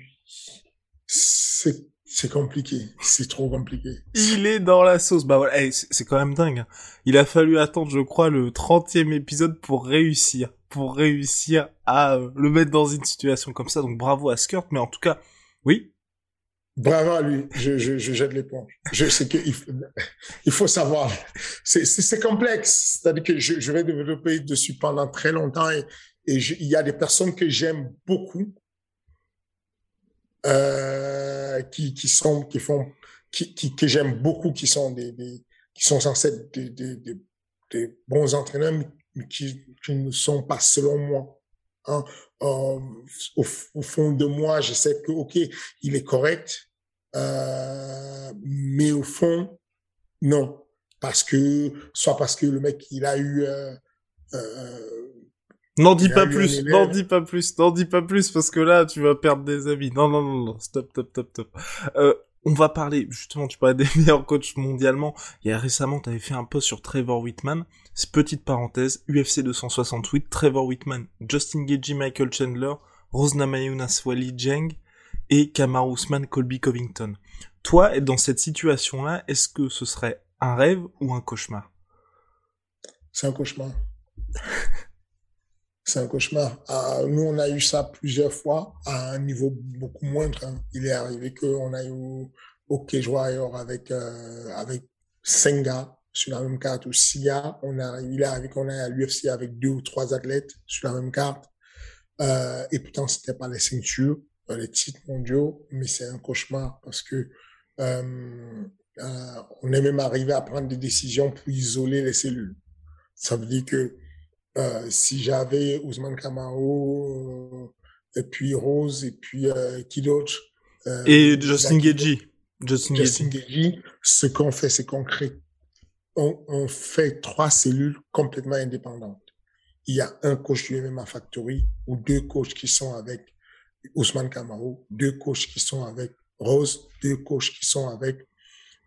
c'est compliqué, c'est trop compliqué. Il est dans la sauce. Bah voilà, c'est quand même dingue. Hein. Il a fallu attendre, je crois, le 30e épisode pour réussir, pour réussir à euh, le mettre dans une situation comme ça. Donc bravo à Skirt, mais en tout cas, oui. Bravo à lui. Je, je, je jette l'éponge. Je sais qu'il faut, il faut savoir. C'est complexe. C'est-à-dire que je, je vais développer dessus pendant très longtemps et, et il y a des personnes que j'aime beaucoup euh, qui, qui sont, qui font, qui, qui que j'aime beaucoup, qui sont des, des, qui sont censés être des, des, des, bons entraîneurs, mais qui, qui ne sont pas selon moi. Hein. Euh, au, au, fond de moi, je sais que ok, il est correct, euh, mais au fond, non, parce que soit parce que le mec il a eu euh, euh N'en dis pas plus, n'en dis pas plus, n'en dis pas plus parce que là tu vas perdre des amis. Non non non non, stop stop stop stop. Euh, on va parler justement, tu parlais (laughs) des meilleurs coachs mondialement. Il y a récemment, tu avais fait un post sur Trevor Whitman. Petite parenthèse, UFC 268, Trevor Whitman, Justin Gagey, Michael Chandler, Rose Namajunas Wally Jeng et Kamar Ousmane, Colby Covington. Toi, dans cette situation-là, est-ce que ce serait un rêve ou un cauchemar? C'est un cauchemar. (laughs) c'est un cauchemar. Ah, nous, on a eu ça plusieurs fois à un niveau beaucoup moindre. Hein. Il est arrivé qu'on a eu au Cage Warrior avec, euh, avec Senga sur la même carte ou SIA. On a, il est arrivé qu'on ait à l'UFC avec deux ou trois athlètes sur la même carte. Euh, et pourtant, c'était pas les ceintures, les titres mondiaux, mais c'est un cauchemar parce que euh, euh, on est même arrivé à prendre des décisions pour isoler les cellules. Ça veut dire que euh, si j'avais Ousmane Kamao, euh, et puis Rose, et puis euh, qui d'autre Et Justin Gagey. Justin, Justin ce qu'on fait, c'est qu'on crée, on, on, fait trois cellules complètement indépendantes. Il y a un coach du MMA Factory ou deux coachs qui sont avec Ousmane Kamao, deux coachs qui sont avec Rose, deux coachs qui sont avec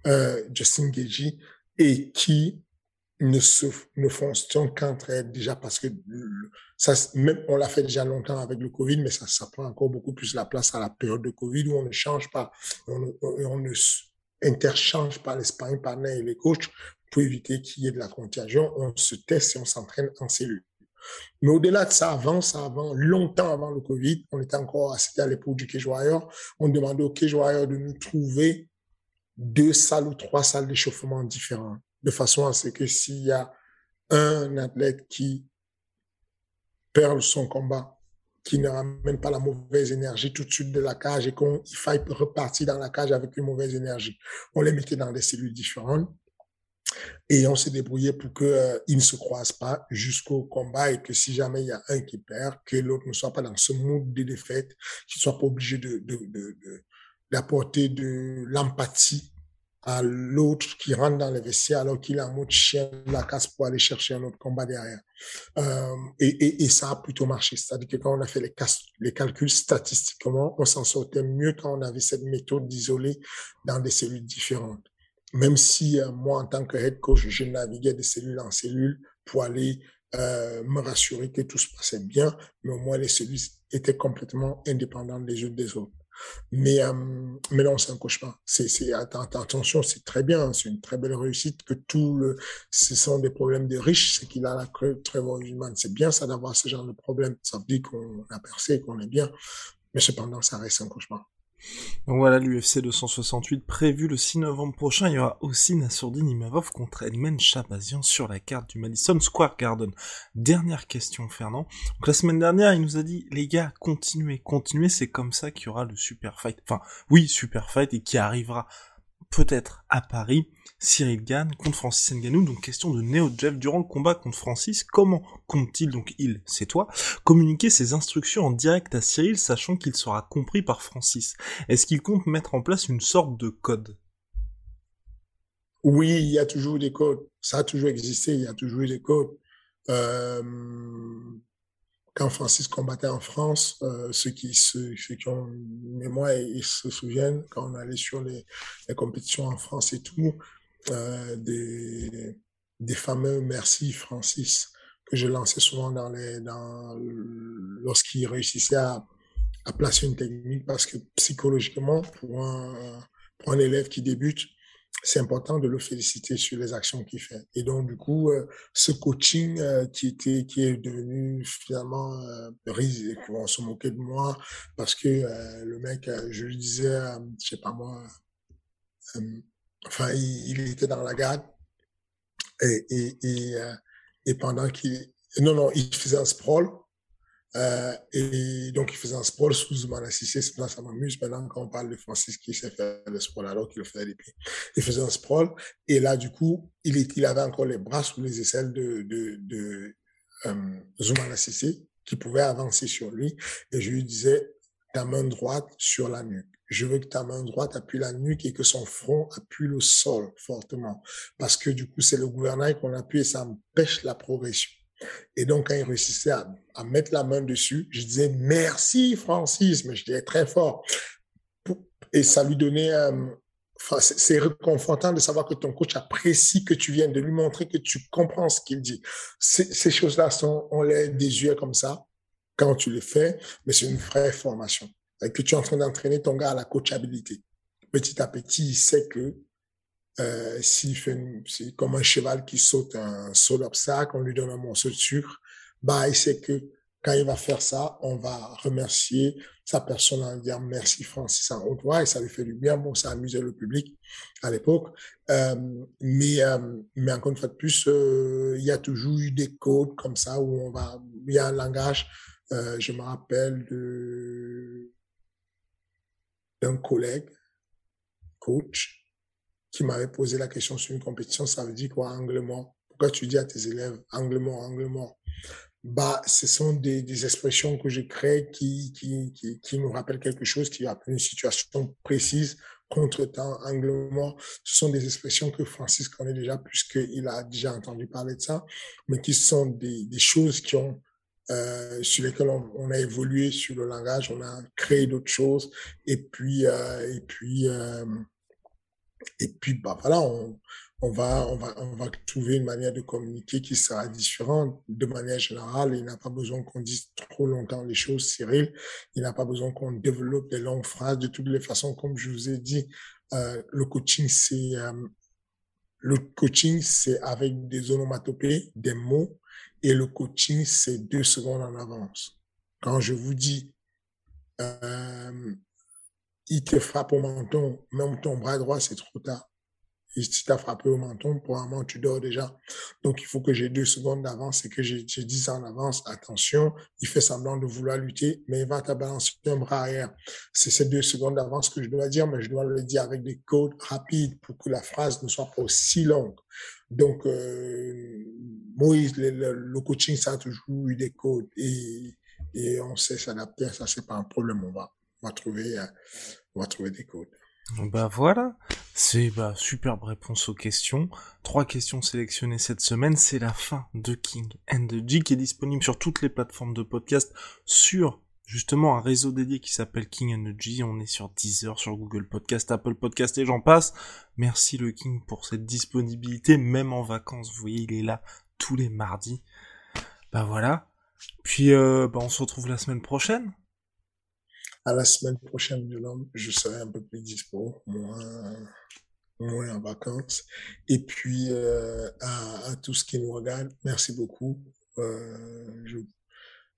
euh, Justin Gagey et qui ne se ne fonctionnent qu'entre elles déjà parce que ça même on l'a fait déjà longtemps avec le Covid mais ça ça prend encore beaucoup plus la place à la période de Covid où on ne change pas. On, on, ne interchange pas les sparring partners et les coachs pour éviter qu'il y ait de la contagion. On se teste et on s'entraîne en cellule. Mais au-delà de ça, avant, ça avant, longtemps avant le Covid, on était encore, c'était à l'époque du Cage on demandait au Cage de nous trouver deux salles ou trois salles d'échauffement différentes, de façon à ce que s'il y a un athlète qui perd son combat, qui ne ramène pas la mauvaise énergie tout de suite de la cage et qu'il faille repartir dans la cage avec une mauvaise énergie. On les mettait dans des cellules différentes et on s'est débrouillé pour qu'ils euh, ne se croisent pas jusqu'au combat et que si jamais il y a un qui perd, que l'autre ne soit pas dans ce mood de défaite, qu'il soit pas obligé d'apporter de l'empathie à l'autre qui rentre dans le vestiaire alors qu'il a un mode chien de la casse pour aller chercher un autre combat derrière. Euh, et, ça a plutôt marché. C'est-à-dire que quand on a fait les, les calculs statistiquement, on s'en sortait mieux quand on avait cette méthode d'isoler dans des cellules différentes même si euh, moi, en tant que head coach, je naviguais de cellule en cellule pour aller euh, me rassurer que tout se passait bien, mais au moins les cellules étaient complètement indépendantes les unes des autres. Mais, euh, mais non, c'est un cauchemar. C'est, attention, c'est très bien, c'est une très belle réussite que tout ce sont des problèmes de riches, c'est qu'il a la très humaine. C'est bien ça d'avoir ce genre de problème. Ça veut dire qu'on a percé, qu'on est bien. Mais cependant, ça reste un cauchemar. Donc voilà l'UFC 268 prévu le 6 novembre prochain. Il y aura aussi Nassourdine Imavov contre Edmen Chabazian sur la carte du Madison Square Garden. Dernière question Fernand. Donc la semaine dernière il nous a dit les gars continuez, continuez, c'est comme ça qu'il y aura le super fight. Enfin oui super fight et qui arrivera peut-être à Paris. Cyril Gann contre Francis Nganou, donc question de Neo Jeff durant le combat contre Francis, comment compte-t-il, donc il, c'est toi, communiquer ses instructions en direct à Cyril sachant qu'il sera compris par Francis? Est-ce qu'il compte mettre en place une sorte de code? Oui, il y a toujours des codes, ça a toujours existé, il y a toujours des codes. Euh, quand Francis combattait en France, euh, ceux, qui, ceux, qui ont mémoire et, se souviennent, quand on allait sur les compétitions en France et tout, euh, des, fameux merci Francis que je lançais souvent dans les, dans, lorsqu'il réussissait à, à placer une technique parce que psychologiquement, pour un, pour un élève qui débute, c'est important de le féliciter sur les actions qu'il fait. Et donc, du coup, euh, ce coaching euh, qui était, qui est devenu finalement euh, risé, on se moquait de moi parce que le mec, je lui disais, je sais pas moi, enfin, il, était dans la garde et, et, et, pendant qu'il, non, non, il faisait un sprawl euh, et donc, il faisait un sprawl sous Zoumana Sissé. Là, ça m'amuse maintenant quand on parle de Francis qui sait faire le sprawl alors qu'il le faisait depuis. Il faisait un sprawl. Et là, du coup, il, il avait encore les bras sous les aisselles de, de, de euh, qui pouvait avancer sur lui. Et je lui disais, ta main droite sur la nuque. Je veux que ta main droite appuie la nuque et que son front appuie le sol fortement. Parce que du coup, c'est le gouvernail qu'on appuie et ça empêche la progression. Et donc, quand il réussissait à, mettre la main dessus, je disais merci Francis, mais je disais très fort. Et ça lui donnait, euh, enfin, c'est réconfortant de savoir que ton coach apprécie que tu viennes, de lui montrer que tu comprends ce qu'il dit. Ces choses-là sont, on les désuet comme ça quand tu les fais, mais c'est une vraie formation. Et que tu es en train d'entraîner ton gars à la coachabilité. Petit à petit, il sait que euh, s'il fait c'est comme un cheval qui saute un saut d'obstacle, on lui donne un morceau de sucre, bah, il sait que quand il va faire ça, on va remercier sa personne en disant merci Francis en haute voix et ça lui fait du bien. Bon, ça amusait le public à l'époque. Euh, mais, euh, mais encore une fois de plus, euh, il y a toujours eu des codes comme ça où on va, il y a un langage. Euh, je me rappelle de d'un collègue, coach, qui m'avait posé la question sur une compétition, ça veut dire quoi, angle mort? Pourquoi tu dis à tes élèves angle mort, angle mort? Bah, ce sont des, expressions que je crée qui, qui, qui, nous rappellent quelque chose, qui rappellent une situation précise, contre-temps, angle mort. Ce sont des expressions que Francis connaît déjà puisqu'il a déjà entendu parler de ça, mais qui sont des, des choses qui ont euh, sur lesquelles on, on, a évolué sur le langage, on a créé d'autres choses, et puis euh, et puis euh, et puis bah voilà, on, on va, on va, on va trouver une manière de communiquer qui sera différente. De manière générale, il n'a pas besoin qu'on dise trop longtemps les choses, Cyril. Il n'a pas besoin qu'on développe des longues phrases. De toutes les façons, comme je vous ai dit, euh, le coaching, c'est euh, le coaching, c'est avec des onomatopées, des mots, et le coaching, c'est deux secondes en avance. Quand je vous dis, euh, il te frappe au menton, même ton bras droit, c'est trop tard si tu as frappé au menton, probablement tu dors déjà. Donc, il faut que j'ai deux secondes d'avance et que j'ai dit en avance, attention, il fait semblant de vouloir lutter, mais il va te balancer un bras arrière. C'est ces deux secondes d'avance que je dois dire, mais je dois le dire avec des codes rapides pour que la phrase ne soit pas aussi longue. Donc, euh, Moïse, le, coaching, ça a toujours eu des codes et, on sait s'adapter. Ça, c'est pas un problème. On va, on va trouver, euh, on va trouver des codes. Bah voilà, c'est bah superbe réponse aux questions. Trois questions sélectionnées cette semaine, c'est la fin de King and the G qui est disponible sur toutes les plateformes de podcast, sur justement un réseau dédié qui s'appelle King and the G. On est sur Deezer, sur Google Podcast, Apple Podcast et j'en passe. Merci le King pour cette disponibilité, même en vacances. Vous voyez, il est là tous les mardis. Bah voilà. Puis euh, bah on se retrouve la semaine prochaine à la semaine prochaine de l'homme, je serai un peu plus dispo, moins, moins en vacances. Et puis, euh, à, à tous qui nous regardent, merci beaucoup. Euh, je...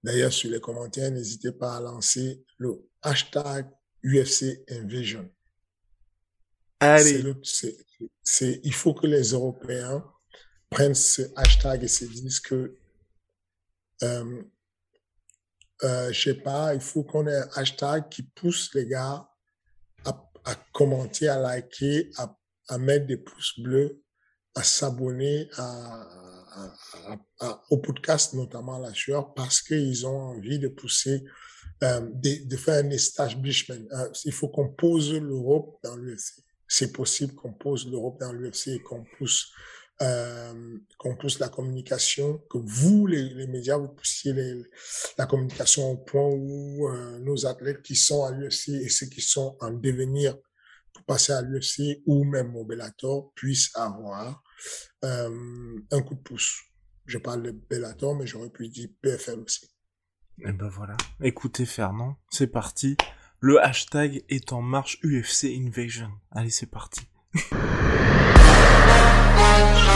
D'ailleurs, sur les commentaires, n'hésitez pas à lancer le hashtag UFC Invasion. Allez. C'est, il faut que les Européens prennent ce hashtag et se disent que euh, euh, je sais pas, il faut qu'on ait un hashtag qui pousse les gars à, à commenter, à liker, à, à, mettre des pouces bleus, à s'abonner à, à, au podcast, notamment la sueur, parce qu'ils ont envie de pousser, euh, de, de, faire un establishment. Euh, il faut qu'on pose l'Europe dans l'UFC. C'est possible qu'on pose l'Europe dans l'UFC et qu'on pousse euh, qu'on pousse la communication, que vous, les, les médias, vous poussiez les, la communication au point où euh, nos athlètes qui sont à l'UFC et ceux qui sont en devenir pour passer à l'UFC ou même au Bellator puissent avoir euh, un coup de pouce. Je parle de Bellator, mais j'aurais pu dire PFL aussi. Et eh ben voilà. Écoutez Fernand, c'est parti. Le hashtag est en marche UFC Invasion. Allez, c'est parti. (laughs)